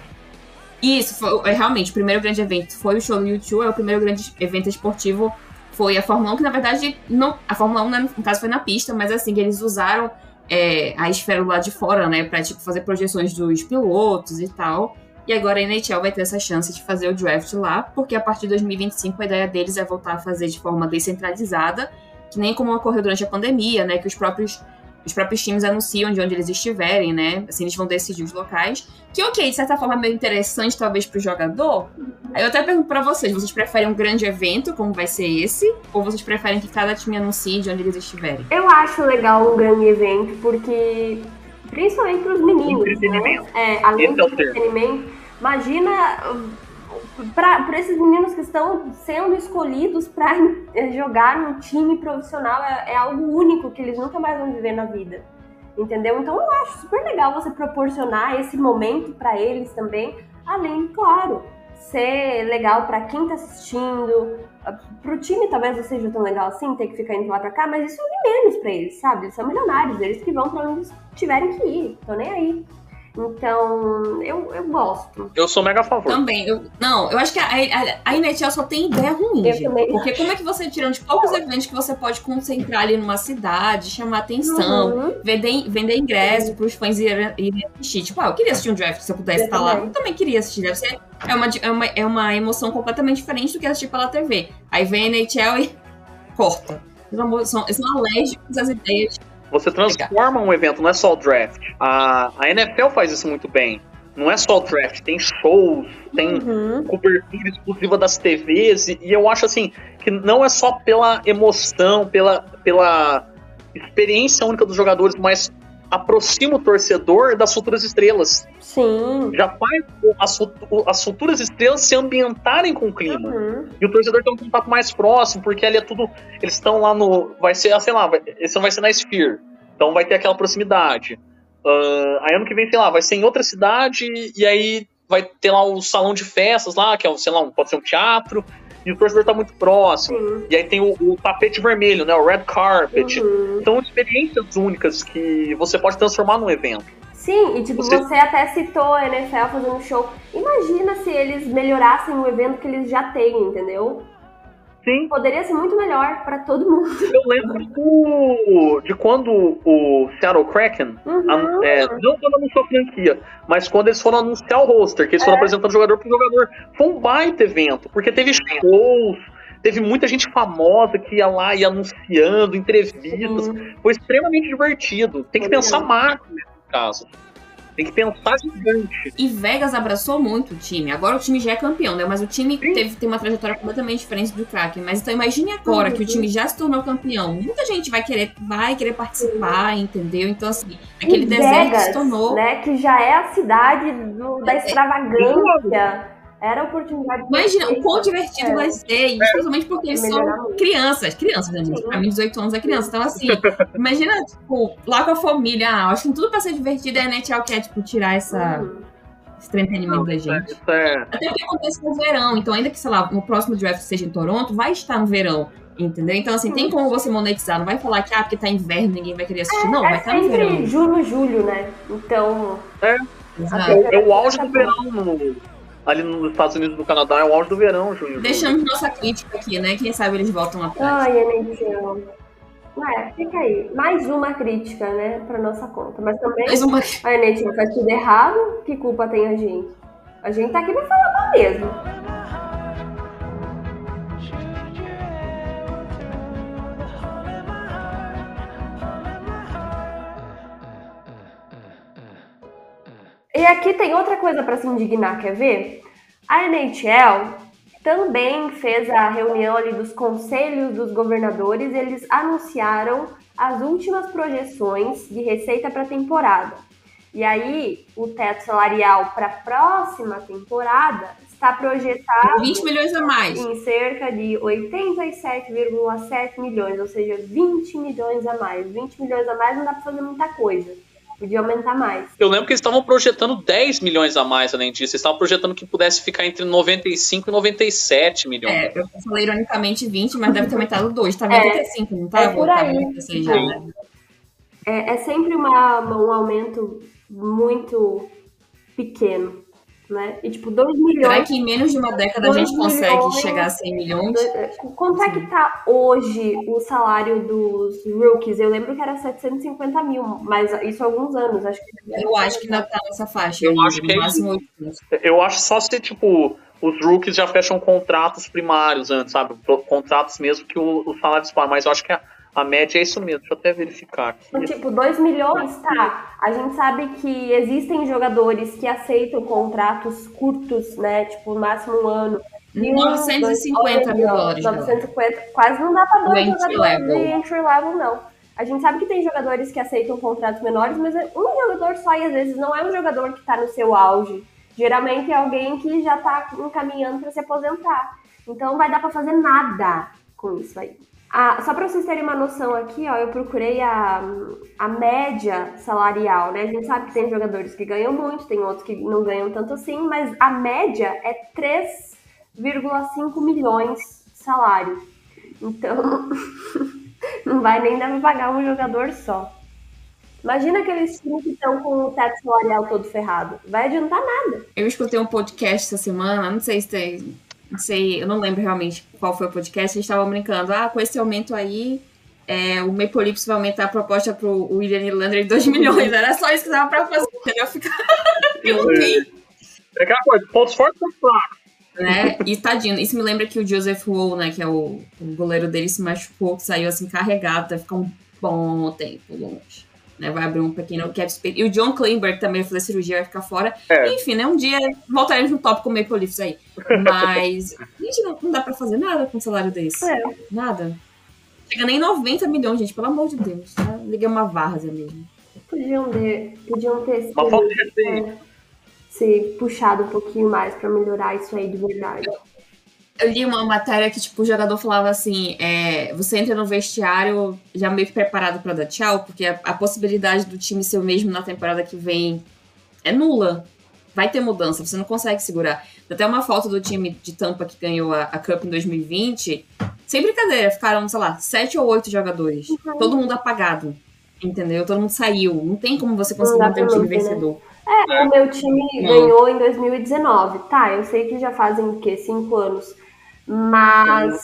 Isso, foi, é, realmente, o primeiro grande evento foi o show do YouTube, é o primeiro grande evento esportivo foi a Fórmula 1, que na verdade, não, a Fórmula 1, né, no caso, foi na pista, mas assim, que eles usaram é, a esfera lá de fora, né, pra tipo, fazer projeções dos pilotos e tal. E agora a NHL vai ter essa chance de fazer o draft lá, porque a partir de 2025 a ideia deles é voltar a fazer de forma descentralizada, que nem como ocorreu durante a pandemia, né, que os próprios os próprios times anunciam de onde eles estiverem, né? Assim, eles vão decidir os locais. Que, ok, de certa forma, é meio interessante, talvez, pro jogador. Aí eu até pergunto pra vocês: vocês preferem um grande evento, como vai ser esse? Ou vocês preferem que cada time anuncie de onde eles estiverem? Eu acho legal um grande evento, porque. Principalmente pros meninos. Né? Entretenimento. É, além do é entretenimento. Imagina. Para esses meninos que estão sendo escolhidos para jogar num time profissional, é, é algo único que eles nunca mais vão viver na vida. Entendeu? Então eu acho super legal você proporcionar esse momento para eles também. Além, claro, ser legal para quem tá assistindo. Pro time talvez não seja tão legal assim, ter que ficar indo lá pra cá, mas isso é menos pra eles, sabe? Eles são milionários, eles que vão pra onde eles tiverem que ir, tô nem aí. Então, eu, eu gosto. Eu sou mega a favor. Também, eu, não, eu acho que a, a, a NHL só tem ideia ruim, Eu gente. também Porque como é que você tira de poucos eventos que você pode concentrar ali numa cidade, chamar atenção, Uhum. vender, vender ingresso pros fãs irem, assistir. Tipo, ah, eu queria assistir um draft se eu pudesse Eu estar lá. também. Eu também queria assistir. Deve ser, é, uma, é, uma, é uma emoção completamente diferente do que assistir pela TV. Aí vem a NHL e corta. São, são alérgicos às ideias. Você transforma um evento, não é só o draft. A, a NFL faz isso muito bem. Não é só o draft, tem shows, tem Uhum. cobertura exclusiva das TVs, e, e eu acho assim, que não é só pela emoção, pela, pela experiência única dos jogadores, mas aproxima o torcedor das futuras estrelas. Sim. Já faz as, as futuras estrelas se ambientarem com o clima. Uhum. E o torcedor tem um contato mais próximo, porque ali é tudo. Eles estão lá no. Vai ser, ah, sei lá, vai, esse ano vai ser na Sphere. Então vai ter aquela proximidade. Ah, aí ano que vem, sei lá, vai ser em outra cidade, e aí vai ter lá o salão de festas lá, que é, sei lá, pode ser um teatro, e o torcedor tá muito próximo. Sim. E aí tem o, o tapete vermelho, né? O red carpet. Uhum. São experiências únicas que você pode transformar num evento. Sim, e tipo, Você- você... até citou a NFL fazendo show. Imagina se eles melhorassem o evento que eles já têm, entendeu? Sim, Poderia ser muito melhor pra todo mundo. eu lembro do- de quando o Seattle Kraken Uhum. An- é, não quando anunciou a franquia, mas quando eles foram anunciar o roster, que eles É. foram apresentando jogador por jogador. Foi um baita evento, porque teve shows, teve muita gente famosa que ia lá e anunciando, entrevistas. Sim. Foi extremamente divertido. Tem que Foi pensar macro nesse caso. Tem que pensar gigante. E Vegas abraçou muito o time. Agora o time já é campeão, né? Mas o time teve, tem uma trajetória completamente diferente do Kraken. Mas então imagine agora que o time já se tornou campeão. Muita gente vai querer, vai querer participar, entendeu? Então, assim, aquele E deserto Vegas, se tornou. né, que já é a cidade do- da extravagância. Era a oportunidade de Imagina o quão divertido é, vai ser, e principalmente porque eles são muito. crianças, crianças, né, gente? Sim. Pra mim, 18 anos é criança. Então, assim, imagina, tipo, lá com a família, ah, acho que tudo pra ser divertido, e a NHL quer, tipo, tirar essa, Uhum. esse entretenimento da gente. É. Até porque acontece no verão, então ainda que, sei lá, no próximo draft seja em Toronto, vai estar no verão, entendeu? Então, assim, tem como você monetizar, não vai falar que, ah, porque tá inverno, ninguém vai querer assistir, não, vai É estar no verão. sempre junho, julho, né? Então, Exato. É o auge do verão no- ali nos Estados Unidos e no Canadá, é o auge do verão, junho. Deixamos nossa crítica aqui, né? Quem sabe eles voltam atrás. ai, NHL. É, fica aí. Mais uma crítica, né, pra nossa conta. Mas também Mais uma a NHL faz tudo errado, que culpa tem a gente? A gente tá aqui pra falar mal mesmo. E aqui tem outra coisa pra se indignar, quer ver? A NHL também fez a reunião ali dos conselhos dos governadores, eles anunciaram as últimas projeções de receita para a temporada. E aí, o teto salarial para a próxima temporada está projetado 20 milhões a mais. em cerca de 87,7 milhões, ou seja, 20 milhões a mais. 20 milhões a mais não dá para fazer muita coisa. Podia aumentar mais. Eu lembro que eles estavam projetando 10 milhões a mais além disso. Eles estavam projetando que pudesse ficar entre 95 e 97 milhões. É, eu falei ironicamente 20, mas deve ter aumentado 2. Tá É, 85, não tá? é por Tá aí. 86 já, Sim. né? É, é sempre uma, um aumento muito pequeno, né? E tipo, 2 Será milhões. que em menos de uma década a gente consegue milhões. chegar a 100 milhões? dois- Quanto é que tá hoje o salário dos rookies? Eu lembro que era 750 mil, mas isso há alguns anos, acho que. Eu acho que ainda tá nessa faixa. Eu acho que é 800. Eu acho só se, tipo, os rookies já fecham contratos primários antes, sabe? Contratos mesmo que o, o salário dispara. Mas eu acho que a, a média é isso mesmo. Deixa eu até verificar aqui. Então, Tipo, 2 milhões, tá. A gente sabe que existem jogadores que aceitam contratos curtos, né? Tipo, no máximo um ano. E um, 950 dois, mil dólares. né? 950, quase não dá pra Do dois entry jogadores level. de entry level, não. A gente sabe que tem jogadores que aceitam contratos menores, mas é um jogador só e às vezes não é um jogador que tá no seu auge. Geralmente é alguém que já tá encaminhando para se aposentar. Então não vai dar pra fazer nada com isso aí. Ah, só para vocês terem uma noção aqui, ó, eu procurei a, a média salarial, né? A gente sabe que tem jogadores que ganham muito, tem outros que não ganham tanto assim, mas a média é 3,5 milhões de salário. Então, não vai nem dar pra pagar um jogador só. Imagina aqueles times que estão com o teto salarial todo ferrado. Vai adiantar nada. Eu escutei um podcast essa semana, não sei se tem. Não sei, eu não lembro realmente qual foi o podcast. Eles estavam brincando, ah, com esse aumento aí, é, o Maple Leafs vai aumentar a proposta pro William Nylander em 2 milhões. Era só isso que dava pra fazer, entendeu? Ficar. ok. É aquela coisa, pontos fortes pontos fracos. né? E tadinho, isso me lembra que o Joseph Wool, né, que é o, o goleiro dele, se machucou, que saiu assim carregado, vai ficar um bom tempo longe. Né, vai abrir um pequeno cap space. E o John Klingberg também vai fazer cirurgia, vai ficar fora. É. Enfim, né? Um dia voltaremos no tópico Maple Leafs aí. Mas, gente, não, não dá pra fazer nada com um salário desse. É. Nada. Chega nem 90 milhões, gente, pelo amor de Deus. Tá? Liguei uma várzea mesmo. Podiam ter, podiam ter Uma respeito. é, se puxado um pouquinho mais pra melhorar isso aí de verdade. Eu li uma matéria que, tipo, o jogador falava assim: é, você entra no vestiário já meio que preparado pra dar tchau, porque a, a possibilidade do time ser o mesmo na temporada que vem é nula. Vai ter mudança, você não consegue segurar. Até uma foto do time de Tampa que ganhou a, a Cup em 2020. Sem brincadeira, ficaram, sei lá, sete ou oito jogadores. Todo mundo apagado. Entendeu? Todo mundo saiu. Não tem como você conseguir manter um pra time né? vencedor. É, o meu time Não. ganhou em 2019. Tá, eu sei que já fazem o quê? Cinco anos. Mas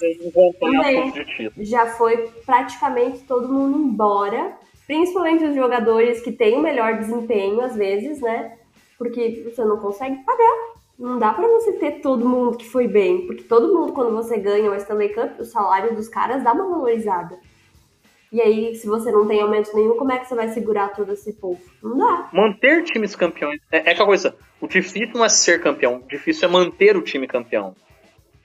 também. título. já foi praticamente todo mundo embora. Principalmente os jogadores que têm o melhor desempenho, às vezes, né? Porque você não consegue pagar. Não dá pra você ter todo mundo que foi bem. Porque todo mundo, quando você ganha o Stanley Cup, o salário dos caras dá uma valorizada. E aí, se você não tem aumento nenhum, como é que você vai segurar todo esse povo? Não dá. Manter times campeões. É, é aquela coisa. O difícil não é ser campeão, o difícil é manter o time campeão.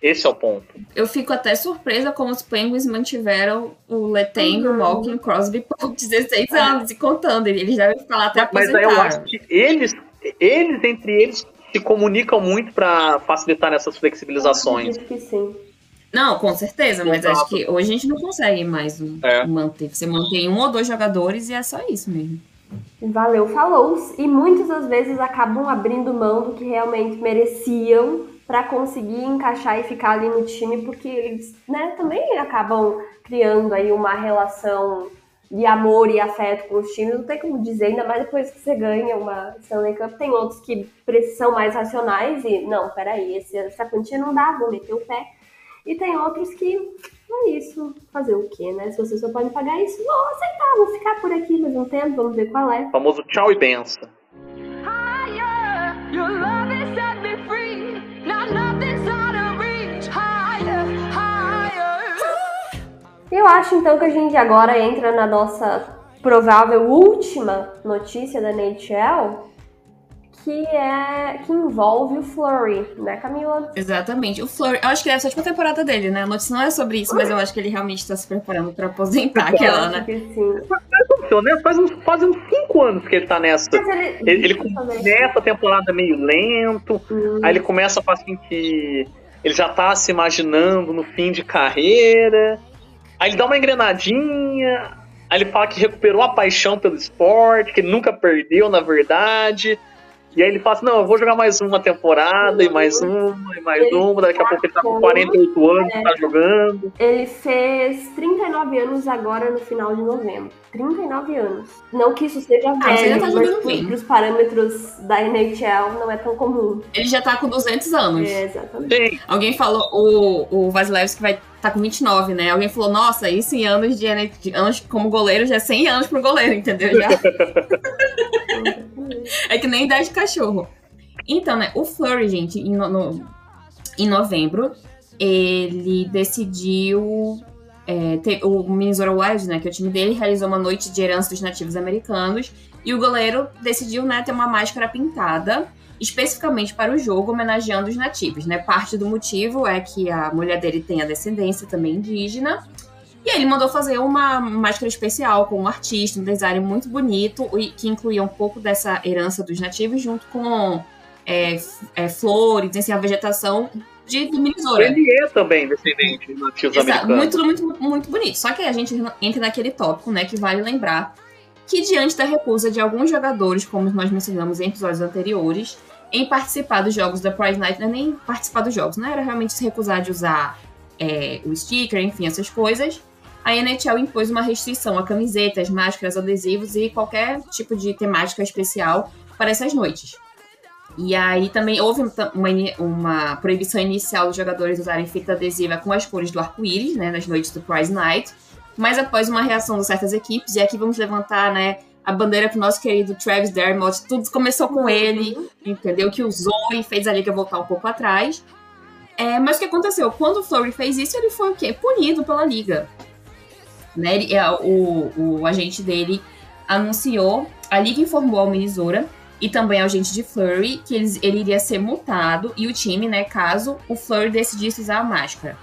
Esse é o ponto. Eu fico até surpresa como os Penguins mantiveram o Letang, uhum. o Malkin, o Crosby por 16 anos e contando. Eles devem falar até aposentar. Mas aí eu acho que eles, eles entre eles, se comunicam muito para facilitar essas flexibilizações. Eu acho que sim. Não, com certeza, mas Exato. acho que hoje a gente não consegue mais é. manter. Você mantém um ou dois jogadores e é só isso mesmo. Valeu, falou. E muitas das vezes acabam abrindo mão do que realmente mereciam para conseguir encaixar e ficar ali no time, porque eles né, também acabam criando aí uma relação de amor e afeto com os times, não tem como dizer, ainda mais depois que você ganha uma Stanley Cup. Tem outros que são mais racionais e, não, peraí, essa quantia não dá, vou meter o pé. E tem outros que é isso, fazer o quê, né? Se você só pode pagar isso, vou aceitar, vou ficar por aqui mais um tempo, vamos ver qual é. O famoso tchau e benção. Eu acho então que a gente agora entra na nossa provável última notícia da NHL, que é que envolve o Flurry, né, Camila? Exatamente. O Flurry, eu acho que é a última temporada dele, né? A notícia não é sobre isso, mas eu acho que ele realmente está se preparando para aposentar aquela, né? Que sim. Né? Faz uns, faz uns cinco anos que ele tá nessa. Ele, ele, ele começa a temporada meio lento, hum. aí ele começa a fazer assim que ele já tá se imaginando no fim de carreira. Aí ele dá uma engrenadinha, aí ele fala que recuperou a paixão pelo esporte, que ele nunca perdeu, na verdade. E aí ele fala assim, não, eu vou jogar mais uma temporada, e mais uma, e mais ele uma, daqui a pouco ele tá com 48 anos, é, tá jogando. Ele fez 39 anos agora no final de novembro. 39 anos. Não que isso seja ah, velho, tá mas pros parâmetros da NHL não é tão comum. Ele já tá com 200 anos. É, exatamente. Sim. Alguém falou, o, o Vasilevski vai tá com 29, né? Alguém falou, nossa, isso em anos de, de anos como goleiro já é 100 anos pro goleiro, entendeu? Já. é que nem idade de cachorro. Então, né, o Flurry, gente, em, no, em novembro, ele decidiu. É, ter, o Minnesota Wild, né, que é o time dele, realizou uma noite de herança dos nativos americanos. E o goleiro decidiu né, ter uma máscara pintada especificamente para o jogo, homenageando os nativos, né? Parte do motivo é que a mulher dele tem a descendência também indígena. E ele mandou fazer uma máscara especial com um artista, um design muito bonito, que incluía um pouco dessa herança dos nativos, junto com é, é, flores, assim, a vegetação de, de Minnesota. Ele é também descendente de nativos Exato, americanos. Muito, muito, muito bonito. Só que a gente entra naquele tópico, né, que vale lembrar que diante da recusa de alguns jogadores, como nós mencionamos em episódios anteriores, em participar dos jogos da Pride Night, é nem participar dos jogos, né? Era realmente se recusar de usar é, o sticker, enfim, essas coisas. A NHL impôs uma restrição a camisetas, máscaras, adesivos e qualquer tipo de temática especial para essas noites. E aí também houve uma, uma proibição inicial dos jogadores usarem fita adesiva com as cores do arco-íris, né, nas noites do Prize Night. Mas após uma reação de certas equipes, e aqui vamos levantar, né, a bandeira pro nosso querido Travis Dermott, tudo começou com ele, entendeu? Que usou e fez a liga voltar um pouco atrás. É, mas o que aconteceu? Quando o Flurry fez isso, ele foi o quê? Punido pela liga. Né? Ele, é, o, o agente dele anunciou, a liga informou ao Minnesota e também ao agente de Flurry que ele, ele iria ser multado e o time, né, caso o Flurry decidisse usar a máscara.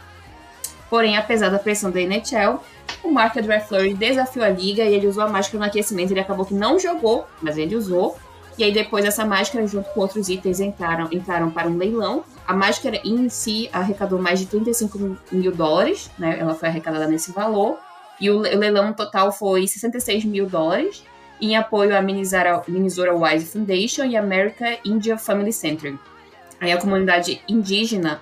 Porém, apesar da pressão da NHL, o Mark André Fleury desafiou a liga e ele usou a máscara no aquecimento. Ele acabou que não jogou, mas ele usou. E aí depois essa máscara, junto com outros itens, entraram, entraram para um leilão. A máscara em si arrecadou mais de 35 mil dólares, né? Ela foi arrecadada nesse valor. E o leilão total foi 66 mil dólares, em apoio à Minnesota, Minnesota Wise Foundation e America India Family Center. Aí a comunidade indígena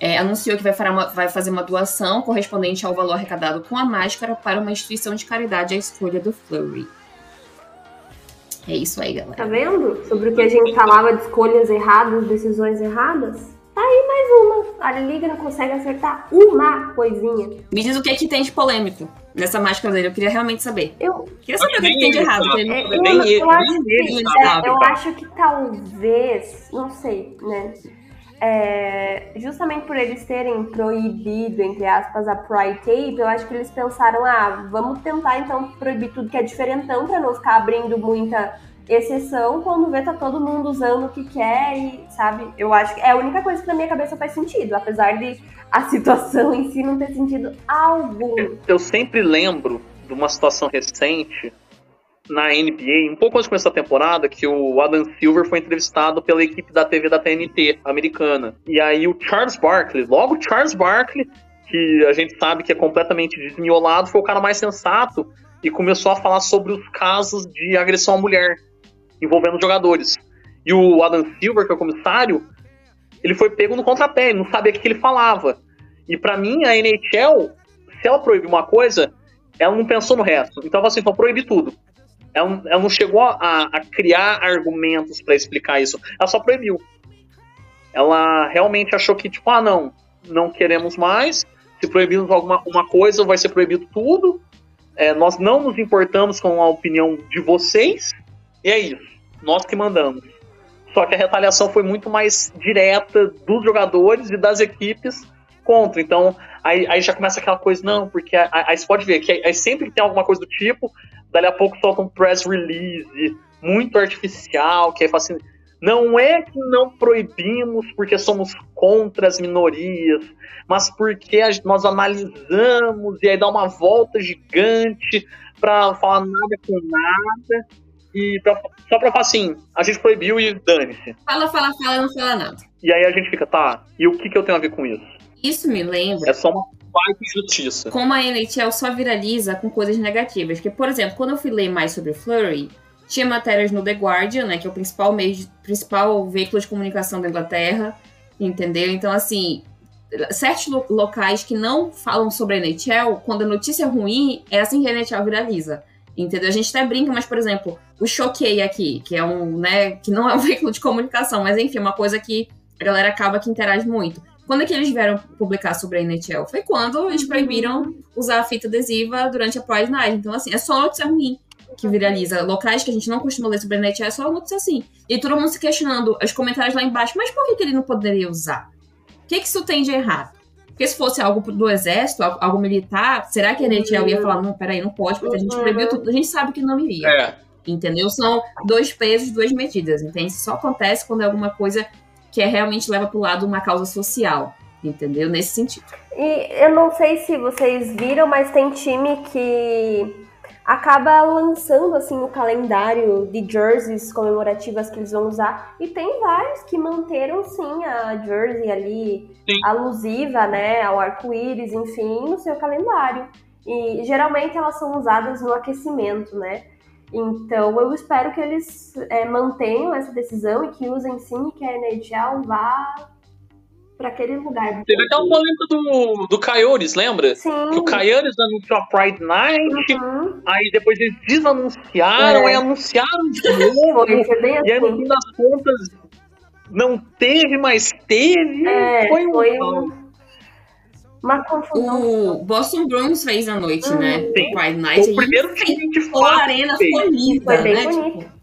é, anunciou que vai, uma, vai, fazer uma doação correspondente ao valor arrecadado com a máscara para uma instituição de caridade à escolha do Flurry. É isso aí, galera. Tá vendo? Sobre o que a gente falava de escolhas erradas, decisões erradas? Tá aí mais uma. A Liga não consegue acertar uma coisinha. Me diz o que é que tem de polêmico nessa máscara dele. Eu queria realmente saber. Eu queria saber o que, que tem de errado. É, eu, eu, eu, acho que, é, eu acho que talvez, não sei, né? é, justamente por eles terem proibido, entre aspas, a Pride Tape, eu acho que eles pensaram, ah, vamos tentar então proibir tudo que é diferentão para não ficar abrindo muita exceção quando vê tá todo mundo usando o que quer e, sabe? Eu acho que é a única coisa que na minha cabeça faz sentido, apesar de a situação em si não ter sentido algum. Eu sempre lembro de uma situação recente na NBA, um pouco antes de começar a temporada, que o Adam Silver foi entrevistado pela equipe da TV da TNT americana. E aí o Charles Barkley, logo Charles Barkley, que a gente sabe que é completamente desmiolado, foi o cara mais sensato e começou a falar sobre os casos de agressão à mulher envolvendo jogadores. E o Adam Silver, que é o comissário, ele foi pego no contrapé, ele não sabia o que ele falava. E para mim, a NHL, se ela proibir uma coisa, ela não pensou no resto. Então, assim, então proibir tudo. Ela, ela não chegou a, a criar argumentos para explicar isso. Ela só proibiu. Ela realmente achou que, tipo, ah, não, não queremos mais. Se proibirmos alguma uma coisa, vai ser proibido tudo. É, nós não nos importamos com a opinião de vocês. E é isso. Nós que mandamos. Só que a retaliação foi muito mais direta dos jogadores e das equipes contra. Então, aí, aí já começa aquela coisa, não, porque aí você pode ver que aí, sempre que tem alguma coisa do tipo, dali a pouco solta um press release muito artificial, que aí fala assim, não é que não proibimos porque somos contra as minorias, mas porque nós analisamos e aí dá uma volta gigante para falar nada com nada. E pra, só pra falar assim, a gente proibiu e dane-se. Fala, fala, fala, não fala nada. E aí a gente fica, tá, e o que, que eu tenho a ver com isso? Isso me lembra. É só uma baita injustiça. Como a NHL só viraliza com coisas negativas. Porque, por exemplo, quando eu fui ler mais sobre o Flurry, tinha matérias no The Guardian, né, que é o principal meio de, principal veículo de comunicação da Inglaterra, entendeu? Então, assim, certos locais que não falam sobre a NHL, quando a notícia é ruim, é assim que a NHL viraliza. Entendeu? A gente até brinca, mas, por exemplo, o Choquei aqui, que é um, né, que não é um veículo de comunicação, mas enfim, é uma coisa que a galera acaba que interage muito. Quando é que eles vieram publicar sobre a NHL? Foi quando eles proibiram usar a fita adesiva durante a Pride Night. Então, assim, é só notícia ruim que viraliza. Locais que a gente não costuma ler sobre a NHL é só notícia assim. E todo mundo se questionando, os comentários lá embaixo, mas por que, que ele não poderia usar? O que, que isso tem de errado? Porque se fosse algo do exército, algo militar, será que a NHL ia falar, não, peraí, não pode, porque a gente proibiu tudo. A gente sabe que não iria. É. Entendeu? São dois pesos, duas medidas, entende? Isso só acontece quando é alguma coisa que é, realmente leva para o lado uma causa social, entendeu? Nesse sentido. E eu não sei se vocês viram, mas tem time que acaba lançando assim o calendário de jerseys comemorativas que eles vão usar e tem vários que manteram sim a jersey ali sim. alusiva, né, ao arco-íris, enfim, no seu calendário. E geralmente elas são usadas no aquecimento, né? Então, eu espero que eles é, mantenham essa decisão e que usem sim que a NHL vá para aquele lugar. Teve até um polêmica do, do Coyotes, lembra? Sim. Que o Coyotes anunciou a Pride Night, uhum. aí depois eles desanunciaram, é. aí anunciaram de novo. Foi, foi bem assim. E aí, no assim. fim das contas, não teve, mas teve. É, foi um. Foi um uma confusão. O Boston Bruins fez a noite, hum, né? Sim. Pride Night. O primeiro time de fato. A arena foi linda, foi bem né? bonito. Tipo,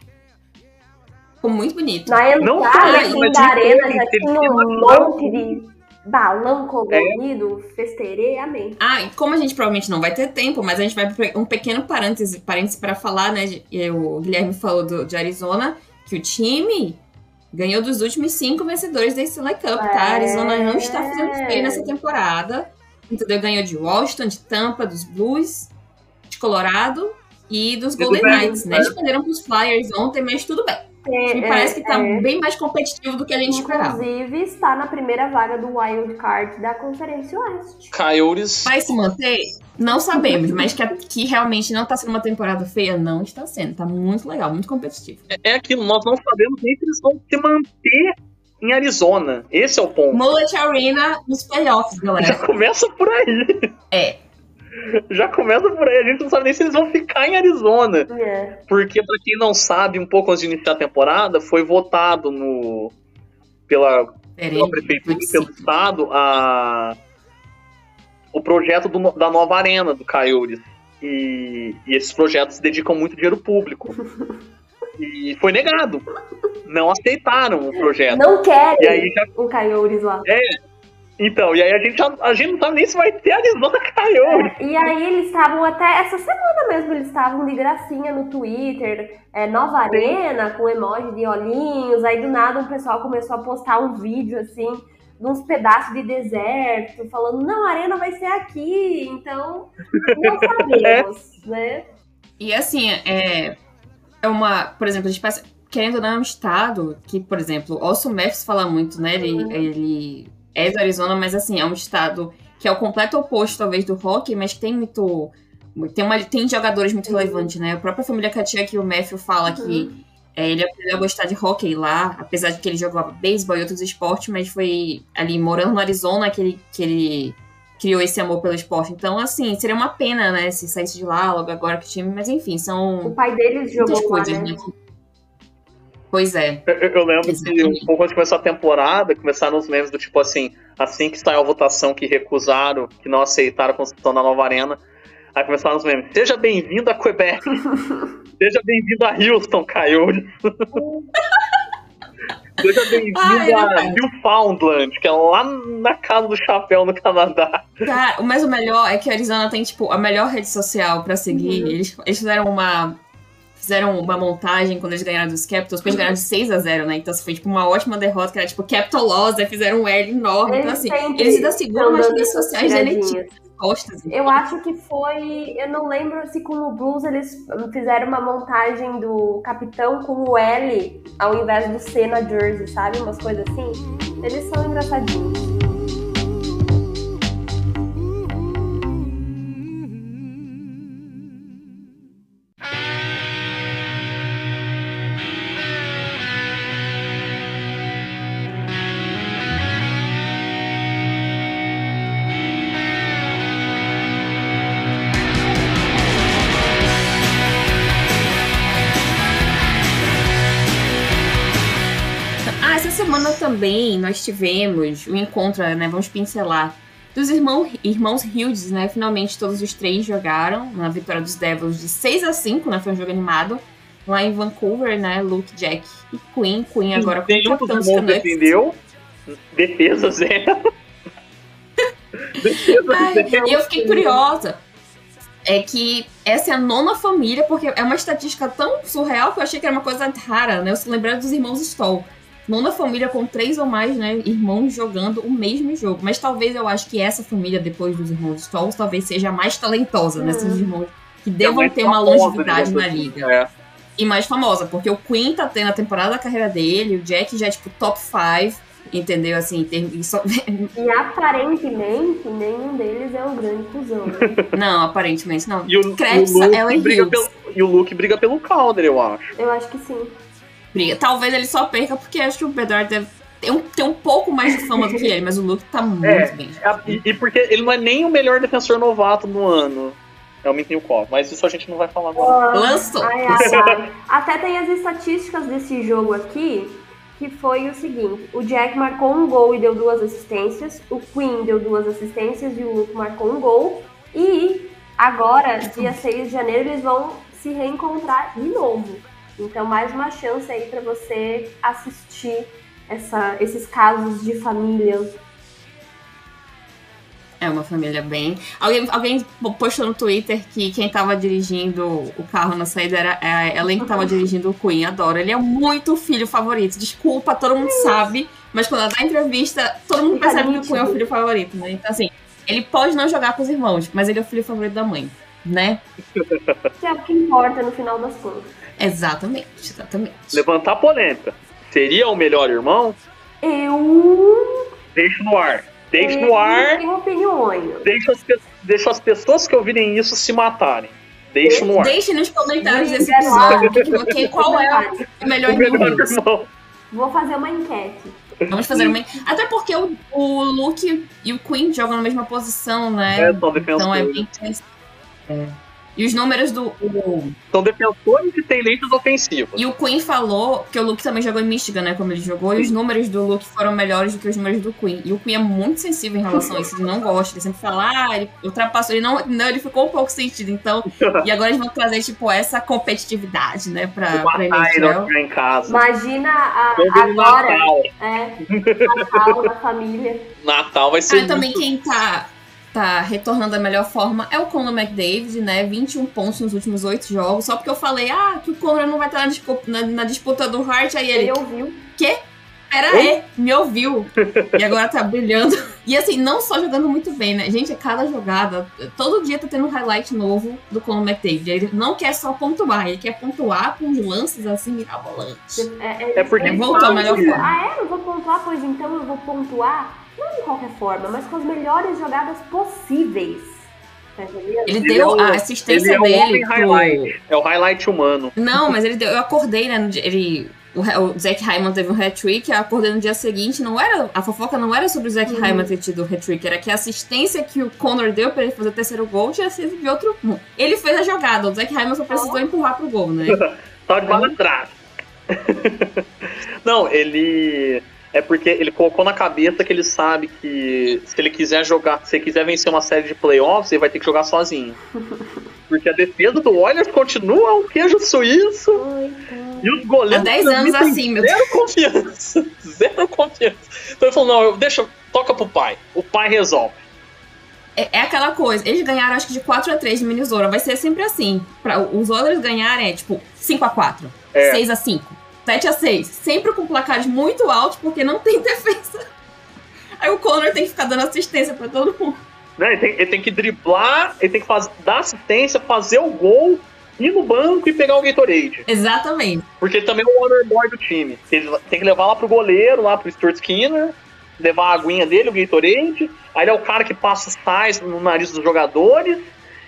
ficou muito bonito. Na entrada não foi, assim, da arena já tinha um monte de balão colorido, é. festerê, amém. Ah, e como a gente provavelmente não vai ter tempo, mas a gente vai um pequeno parêntese, parêntese para falar, né? O Guilherme falou do, de Arizona, que o time Ganhou dos últimos cinco vencedores da Stanley Cup, tá? é... tá? Arizona não está fazendo feio nessa temporada. Entendeu? Ganhou de Washington, de Tampa, dos Blues, de Colorado e dos Golden Knights, né? Eles perderam para os Flyers ontem, mas tudo bem. É, Me parece é, que está é. bem mais competitivo do que a gente Inclusive, esperava. Inclusive, está na primeira vaga do Wild Card da Conferência Oeste. Coyotes. Vai se manter? Não sabemos, mas que, que realmente não está sendo uma temporada feia, não está sendo. Está muito legal, muito competitivo. É, é aquilo, nós não sabemos nem se eles vão se manter em Arizona. Esse é o ponto. Mullet Arena nos playoffs, galera. Já começa por aí. É. Já começa por aí. A gente não sabe nem se eles vão ficar em Arizona. É. Porque, pra quem não sabe, um pouco antes de iniciar a temporada, foi votado no pela, pela prefeitura, pelo estado, a o projeto do, da nova arena do Coyotes. E, e, esses projetos dedicam muito dinheiro público. E foi negado. Não aceitaram o projeto. Não querem E aí já um Coyotes lá. Então, e aí a gente, já- a gente não sabe nem se vai ter Arizona Coyotes. E aí eles estavam até essa semana mesmo, eles estavam de gracinha no Twitter, é, Nova Arena, com emoji de olhinhos, aí do nada o pessoal começou a postar um vídeo assim, de uns pedaços de deserto, falando, não, a arena vai ser aqui, então não sabemos, né? E assim, é, é uma. Por exemplo, a gente passa. Querendo ou não, é um estado que, por exemplo, o Austin Matthews fala muito, né? Ele, Uhum. ele é do Arizona, mas assim, é um estado que é o completo oposto, talvez, do hockey, mas que tem muito. Tem, uma, tem jogadores muito Uhum. relevantes, né? A própria família Katia que o Matthew fala que Uhum. é, ele aprendeu a gostar de hockey lá, apesar de que ele jogava beisebol e outros esportes, mas foi ali morando no Arizona que ele, que ele criou esse amor pelo esporte. Então, assim, seria uma pena, né, se saísse de lá logo agora que o time, mas enfim, O são pai deles muitas jogou lá, coisas, né? né? Que- Pois é. Eu, eu lembro que Exatamente. um pouco antes de começar a temporada, começaram os memes do tipo assim, assim que saiu a votação que recusaram, que não aceitaram a construção da nova arena, aí começaram os memes, seja bem-vindo a Quebec, seja bem-vindo a Houston, Coyotes. Seja bem-vindo a. Newfoundland, que é lá na casa do chapéu no Canadá. Cara, mas o melhor é que a Arizona tem, tipo, a melhor rede social pra seguir. Uhum. Eles, eles fizeram uma. Fizeram uma montagem quando eles ganharam dos Capitals, depois ganharam de 6 a 0 né? Então foi tipo uma ótima derrota, que era tipo Capital Loss, aí fizeram um L enorme. Então, assim, eles ainda seguram dando redes sociais costas. Eu acho que foi. Eu não lembro se com o Blues eles fizeram uma montagem do capitão com o L ao invés do C na jersey, sabe? Umas coisas assim. Eles são engraçadinhos. Nós tivemos o encontro, né? Vamos pincelar. Dos irmão, irmãos Hughes, né? Finalmente todos os três jogaram na vitória dos Devils de 6 a 5 né? Foi um jogo animado. Lá em Vancouver, né? Luke, Jack e Queen. Queen agora com o capitão dos irmãos Canucks. defendeu. Defesa zero. Defesa Ai, zero. e eu fiquei curiosa. É que essa é a nona família, porque é uma estatística tão surreal que eu achei que era uma coisa rara, né? Eu se lembrei dos irmãos Stoll. Nona família com três ou mais, né, irmãos jogando o mesmo jogo. Mas talvez eu acho que essa família, depois dos irmãos Stoll, talvez seja a mais talentosa Hum. nesses irmãos que É devam ter uma longevidade na liga. É. E mais famosa, porque o Queen tá tendo a temporada da carreira dele, o Jack já é tipo top 5, entendeu? Assim, em termos- e só- E aparentemente nenhum deles é um grande cuzão. Né? não, aparentemente não. E o, o Luke Ellen briga Hughes. pelo, e o Luke briga pelo Calder, eu acho. Eu acho que sim. Briga. Talvez ele só perca porque acho que o Bedard deve ter um, ter um pouco mais de fama do que ele, mas o Luke tá muito É, bem. É, E, e porque ele não é nem o melhor defensor novato do ano. É o Mintyukov, mas isso a gente não vai falar agora. Lançou. Ai, ai, ai. Até tem as estatísticas desse jogo aqui, que foi o seguinte: o Jack marcou um gol e deu duas assistências, o Queen deu duas assistências e o Luke marcou um gol. E agora, dia 6 de janeiro, eles vão se reencontrar de novo. Então, mais uma chance aí pra você assistir essa- esses casos de família. É uma família bem. Alguém, alguém postou no Twitter que quem tava dirigindo o carro na saída era a Ellen que tava dirigindo o Queen. Adoro. Ele é muito o filho favorito. Desculpa, todo mundo sabe. Mas quando ela dá entrevista, todo mundo Fica percebe que o. Queen é o filho favorito, né? Então, assim, ele pode não jogar com os irmãos, mas ele é o filho favorito da mãe, né? Que é o que importa no final das contas. Exatamente, exatamente. Levantar polêmica. Seria o melhor irmão? Eu. Deixa no ar. Deixa eu no ar. tenho opiniões. Deixa as, deixa as pessoas que ouvirem isso se matarem. Deixa no ar. Deixe nos comentários desse episódio que, qual é o melhor O melhor irmão. irmão. Vou fazer uma enquete. Vamos fazer uma. Até porque o, o Luke e o Queen jogam na mesma posição, né? É, então é bem. É. E os números do. São defensores e tendências ofensivas. E o Queen falou, que o Luke também jogou em Michigan, né? Como ele jogou, e os números do Luke foram melhores do que os números do Queen. E o Queen é muito sensível em relação a isso, ele não gosta, ele sempre fala, ah, ele ultrapassou, ele não, não, ele ficou um pouco sentido, então. E agora eles vão trazer, tipo, essa competitividade, né, pra, pra Matar NHL. ele em casa. Imagina a, agora, Natal. é, Natal na família. Natal vai ser Ah, também muito- quem tá, tá retornando da melhor forma é o Conor McDavid, né? 21 pontos nos últimos oito jogos. Só porque eu falei, ah, que o Conor não vai estar na, na- na disputa do Hart, aí ele, Ele ouviu. Pera aí, me ouviu. E agora tá brilhando. E assim, não só jogando muito bem, né? Gente, cada jogada, todo dia tá tendo um highlight novo do Conor McDavid. Ele não quer só pontuar, ele quer pontuar com uns lances assim mirabolantes. É, É porque Ele voltou à melhor forma. Ah, é? Eu vou pontuar? Pois então eu vou pontuar, não de qualquer forma, mas com as melhores jogadas possíveis. Tá? Ele Ele deu é o- a assistência ele é dele pro... É o highlight humano. Não, mas ele deu, eu acordei, né? dia- Ele, o, o Zack Hyman teve um hat-trick, eu acordei no dia seguinte, não era, a fofoca não era sobre o Zack Uhum. Hyman ter tido o hat-trick, era que a assistência que o Conor deu pra ele fazer o terceiro gol tinha sido de outro... Ele fez a jogada, o Zack Hyman só precisou empurrar pro gol, né? Tá de bala atrás. Não, ele. É porque ele colocou na cabeça que ele sabe que se ele quiser jogar, se ele quiser vencer uma série de playoffs, ele vai ter que jogar sozinho. Porque a defesa do Oilers continua um queijo suíço e os Há goleiros 10 anos assim, meu Deus. zero confiança. Zero confiança. Então ele falou: não, eu- deixa, toca pro pai. O pai resolve. É, é aquela coisa, eles ganharam acho que de 4 a 3 de Minnesota, vai ser sempre assim. Pra os Oilers ganharem é tipo 5 a 4 É. 6 a 5 7 a 6 sempre com placares muito altos porque não tem defesa. Aí o Conor tem que ficar dando assistência pra todo mundo. Né? Ele, tem, ele tem que driblar, ele tem que faz, dar assistência, fazer o gol, ir no banco e pegar o Gatorade. Exatamente. Porque ele também é o honor boy do time. Ele tem que levar lá pro goleiro, lá pro Stuart Skinner, levar a aguinha dele, o Gatorade. Aí ele é o cara que passa os sais no nariz dos jogadores.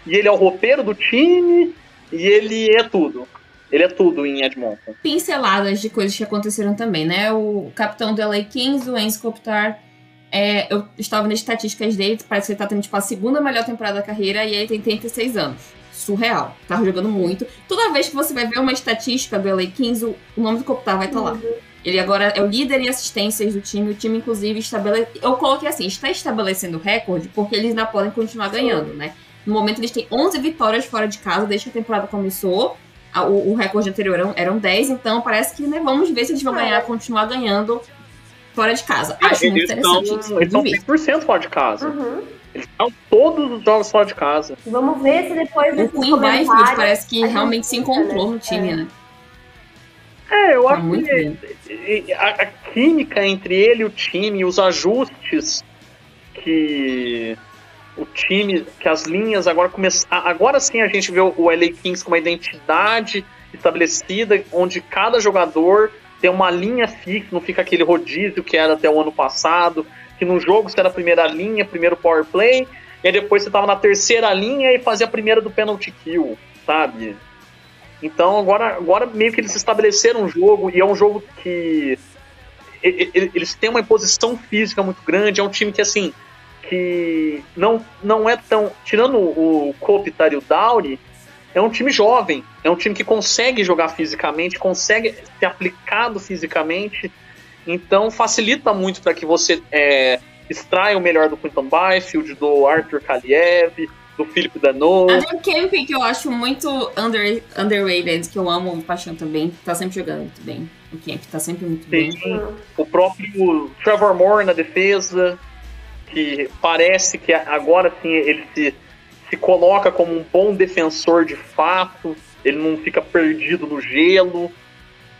E ele é o roupeiro do time. E ele é tudo. Ele é tudo em Edmonton. Pinceladas de coisas que aconteceram também, né? O capitão do LA Kings, o Enzo Kopitar, é, eu estava nas estatísticas dele, parece que ele tá tendo tipo, a segunda melhor temporada da carreira e ele tem 36 anos. Surreal. Tá jogando muito. Toda vez que você vai ver uma estatística do LA Kings, o, o nome do Kopitar vai estar lá. Ele agora é o líder em assistências do time. O time, inclusive, estabelece. Eu coloquei assim: está estabelecendo recorde porque eles ainda podem continuar ganhando, né? No momento, eles têm 11 vitórias fora de casa desde que a temporada começou. O, o recorde anterior eram, eram 10, então parece que, né? Vamos ver se eles vão É. ganhar, continuar ganhando fora de casa. Acho muito eles interessante isso. eles estão de ver. 100% fora de casa. Uhum. Eles estão todos os jogos fora de casa. Vamos ver se depois O Queen Byfield parece que realmente se encontrou né? no time, É. né? É, eu Tá acho muito que a, a química entre ele e o time, os ajustes que o time, que as linhas agora começaram. Agora sim a gente vê o LA Kings com uma identidade estabelecida, onde cada jogador tem uma linha fixa, não fica aquele rodízio que era até o ano passado, que no jogo você era a primeira linha, primeiro power play, e depois você tava na terceira linha e fazia a primeira do penalty kill, sabe? Então agora, agora meio que eles estabeleceram um jogo e é um jogo que eles têm uma imposição física muito grande, é um time que assim que não, não é tão tirando o Kopitar e o Dowry, é um time jovem, é um time que consegue jogar fisicamente, consegue ser aplicado fisicamente, então facilita muito para que você é, extraia o melhor do Quinton Byfield, do Arthur Kaliev, do Philip Dano. Adam Kemp, que eu acho muito under, underrated, que eu amo de paixão também, tá sempre jogando muito bem. O Kemp tá sempre muito bem. Sim, o próprio Trevor Moore na defesa, que parece que agora sim ele se, se coloca como um bom defensor de fato, ele não fica perdido no gelo.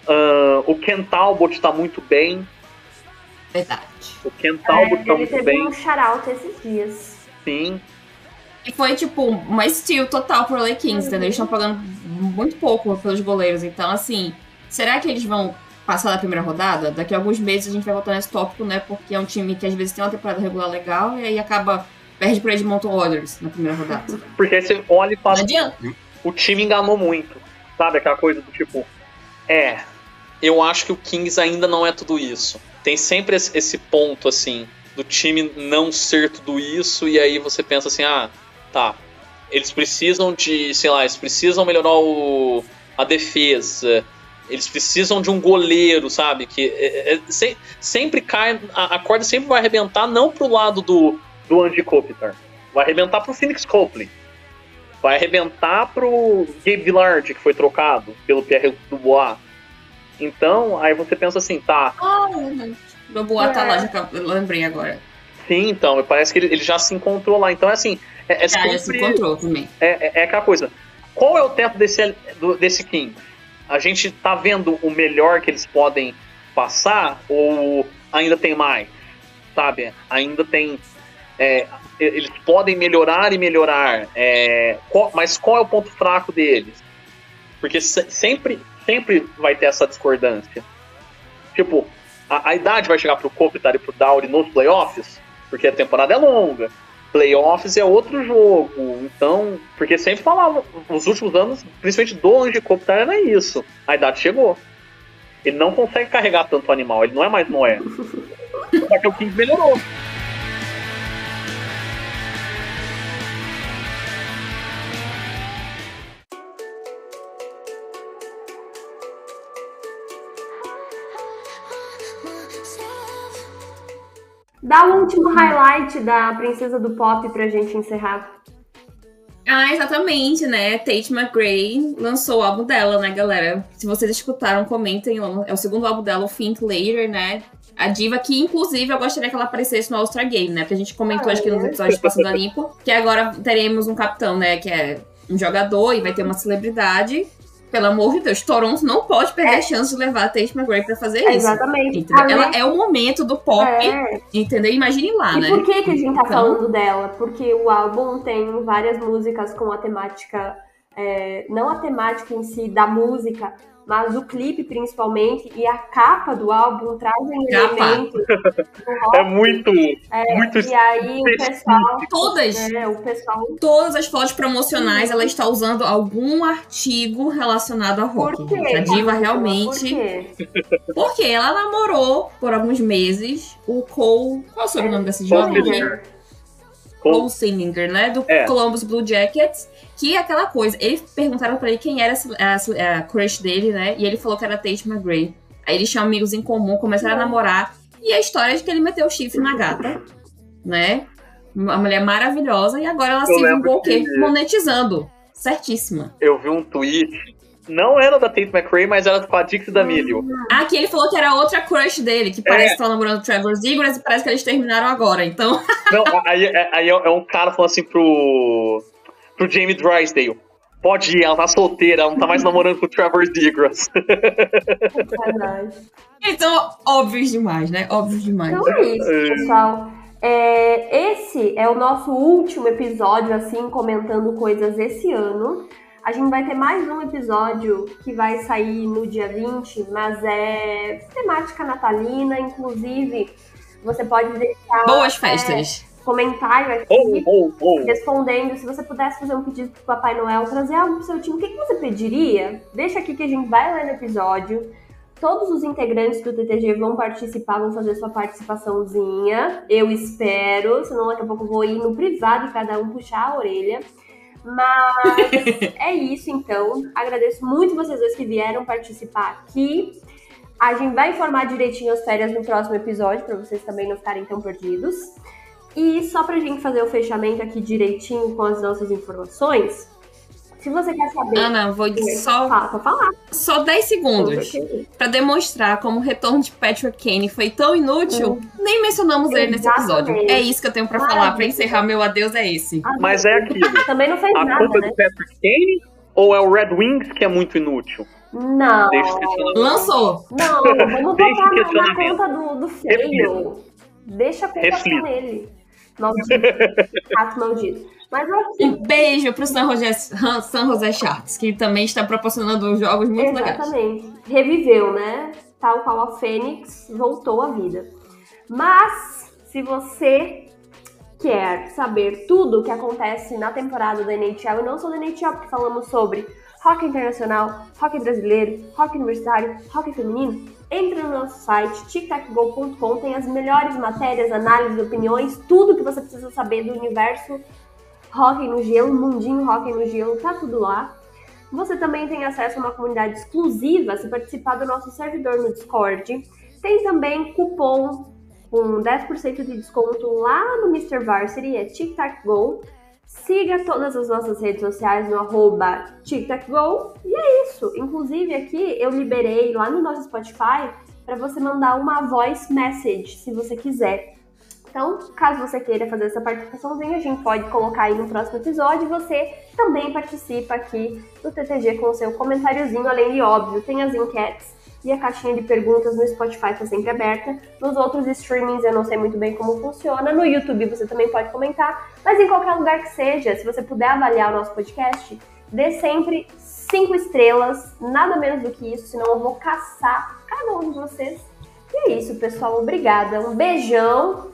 Ah, o Ken Talbot tá muito bem. Verdade. O Ken Talbot É, tá ele muito teve bem, um shout-out esses dias. sim. E foi, tipo, uma steal total pro LA Kings, entendeu? Eles estão pagando muito pouco pelos goleiros. Então, assim, será que eles vão passar da primeira rodada? Daqui a alguns meses a gente vai voltar nesse tópico, né? Porque é um time que às vezes tem uma temporada regular legal e aí acaba. Perde pra Edmonton Oilers na primeira rodada. Porque você olha e Não fala, adianta. o time enganou muito. Sabe aquela coisa do tipo, é, eu acho que o Kings ainda não é tudo isso. Tem sempre esse, esse ponto, assim, do time não ser tudo isso, e aí você pensa assim, ah, tá. eles precisam de, sei lá, eles precisam melhorar o, a defesa, eles precisam de um goleiro, sabe? Que é, é, se, sempre cai, a, a, corda sempre vai arrebentar, não pro lado do, do Andy Kopitar, vai arrebentar pro Phoenix Copley. Vai arrebentar pro Gabe Villard, que foi trocado pelo Pierre Dubois. Então, aí você pensa assim, tá. Ah, oh, Dubois é. tá lá, já eu lembrei agora. Sim, então, parece que ele, ele já se encontrou lá. Então, é assim. É, é sempre, já se encontrou também. É, é, é, aquela coisa. Qual é o tempo desse, desse King? A gente tá vendo o melhor que eles podem passar ou ainda tem mais? Sabe? Ainda tem. É, eles podem melhorar e melhorar. É, qual, mas qual é o ponto fraco deles? Porque se, sempre, sempre vai ter essa discordância. Tipo, a, a idade vai chegar pro Kopitar e pro Dowry nos playoffs, porque a temporada é longa. Playoffs é outro jogo. Então, porque sempre falava, nos últimos anos, principalmente do Ange Kopitar, era isso. A idade chegou. Ele não consegue carregar tanto animal, ele não é mais Noé. Só que o King melhorou. Dá o último highlight da Princesa do Pop pra gente encerrar. Ah, exatamente, né? Tate McRae lançou o álbum dela, né, galera? Se vocês escutaram, comentem. É o segundo álbum dela, o Think Later, né? A diva que, inclusive, eu gostaria que ela aparecesse no All-Star Game, né? Porque a gente comentou, ah, acho que nos episódios Passando a Limpo, que agora teremos um capitão, né? Que é um jogador e vai ter uma celebridade pelo amor de Deus, Toronto não pode perder é. a chance de levar a Tate McRae pra fazer isso. Exatamente. Ela é o momento do pop, é. entendeu? Imagine lá, e né? por que, que a gente tá então... falando dela? Porque o álbum tem várias músicas com a temática, é, não a temática em si da música, mas o clipe principalmente e a capa do álbum trazem elementos é muito é, muito e aí o pessoal todas. é, o pessoal todas as fotos promocionais ela está usando algum artigo relacionado a rock por quê? a diva realmente por quê? porque ela namorou por alguns meses o Cole. Qual é o sobrenome desse jovem Cole Sinninger, né? Do é. Columbus Blue Jackets. Que é aquela coisa. Eles perguntaram pra ele quem era a, a, a crush dele, né? E ele falou que era Tate McRae. Aí eles tinham amigos em comum, começaram a namorar. E a história é de que ele meteu o chifre na gata, né? Uma mulher maravilhosa. E agora ela Eu se vingou o quê? Monetizando. Certíssima. Eu vi um tweet não era da Tate McRae, mas era com a Dixie D'Amelio. Ah, que ele falou que era outra crush dele, que parece é. que tá namorando o Trevor Zegras e parece que eles terminaram agora, então... Não, aí, é, aí é um cara falando assim pro pro Jamie Drysdale. Pode ir, ela tá solteira, ela não tá mais namorando com o Trevor Zegras. então, óbvios demais, né? Óbvios demais. Então é isso, é. pessoal. É, esse é o nosso último episódio, assim, comentando coisas esse ano. A gente vai ter mais um episódio que vai sair no dia 20, mas é temática natalina, inclusive você pode deixar. Boas festas! É, comentário aqui, oh, oh, oh. respondendo. Se você pudesse fazer um pedido pro Papai Noel, trazer algo pro seu time, o que, que você pediria? Deixa aqui que a gente vai ler no episódio. Todos os integrantes do TTG vão participar, vão fazer sua participaçãozinha. Eu espero, senão daqui a pouco eu vou ir no privado e cada um puxar a orelha. Mas é isso então. Agradeço muito vocês dois que vieram participar aqui. A gente vai informar direitinho as férias no próximo episódio, para vocês também não ficarem tão perdidos. E só pra gente fazer o fechamento aqui direitinho com as nossas informações, se você quer saber. Ana, vou só. Fala, falar. Só 10 segundos. para demonstrar como o retorno de Patrick Kane foi tão inútil, hum. nem mencionamos Exatamente. ele nesse episódio. É isso que eu tenho para falar. para encerrar meu adeus, é esse. Mas é aquilo. Também não fez a nada. A culpa né? do Patrick Kane ou é o Red Wings que é muito inútil? Não. Lançou. Não, vamos botar na, na conta do, do feio. Deixa a culpa com ele. Maldito. Rato maldito. Mas assim, um beijo pro San José, San José Sharks, que também está proporcionando jogos muito exatamente. legais. Reviveu, né? Tal qual a Fênix voltou à vida. Mas, se você quer saber tudo o que acontece na temporada da NHL, e não só da NHL, porque falamos sobre hockey internacional, hockey brasileiro, hockey universitário, hockey feminino, entre no nosso site tictacgo.com, tem as melhores matérias, análises, opiniões, tudo que você precisa saber do universo Rock no Gelo, Mundinho Rock no Gelo, tá tudo lá. Você também tem acesso a uma comunidade exclusiva se participar do nosso servidor no Discord. Tem também cupom com 10% de desconto lá no Mr. Varsity, é TicTacGo. Siga todas as nossas redes sociais no arroba TicTacGo. E é isso. Inclusive aqui eu liberei lá no nosso Spotify para você mandar uma voice message, se você quiser. Então, caso você queira fazer essa participaçãozinha, a gente pode colocar aí no próximo episódio. Você também participa aqui do TTG com o seu comentáriozinho, além de óbvio, tem as enquetes e a caixinha de perguntas no Spotify está sempre aberta. Nos outros streamings eu não sei muito bem como funciona. No YouTube você também pode comentar, mas em qualquer lugar que seja, se você puder avaliar o nosso podcast, dê sempre cinco estrelas, nada menos do que isso, senão eu vou caçar cada um de vocês. E é isso, pessoal. Obrigada. Um beijão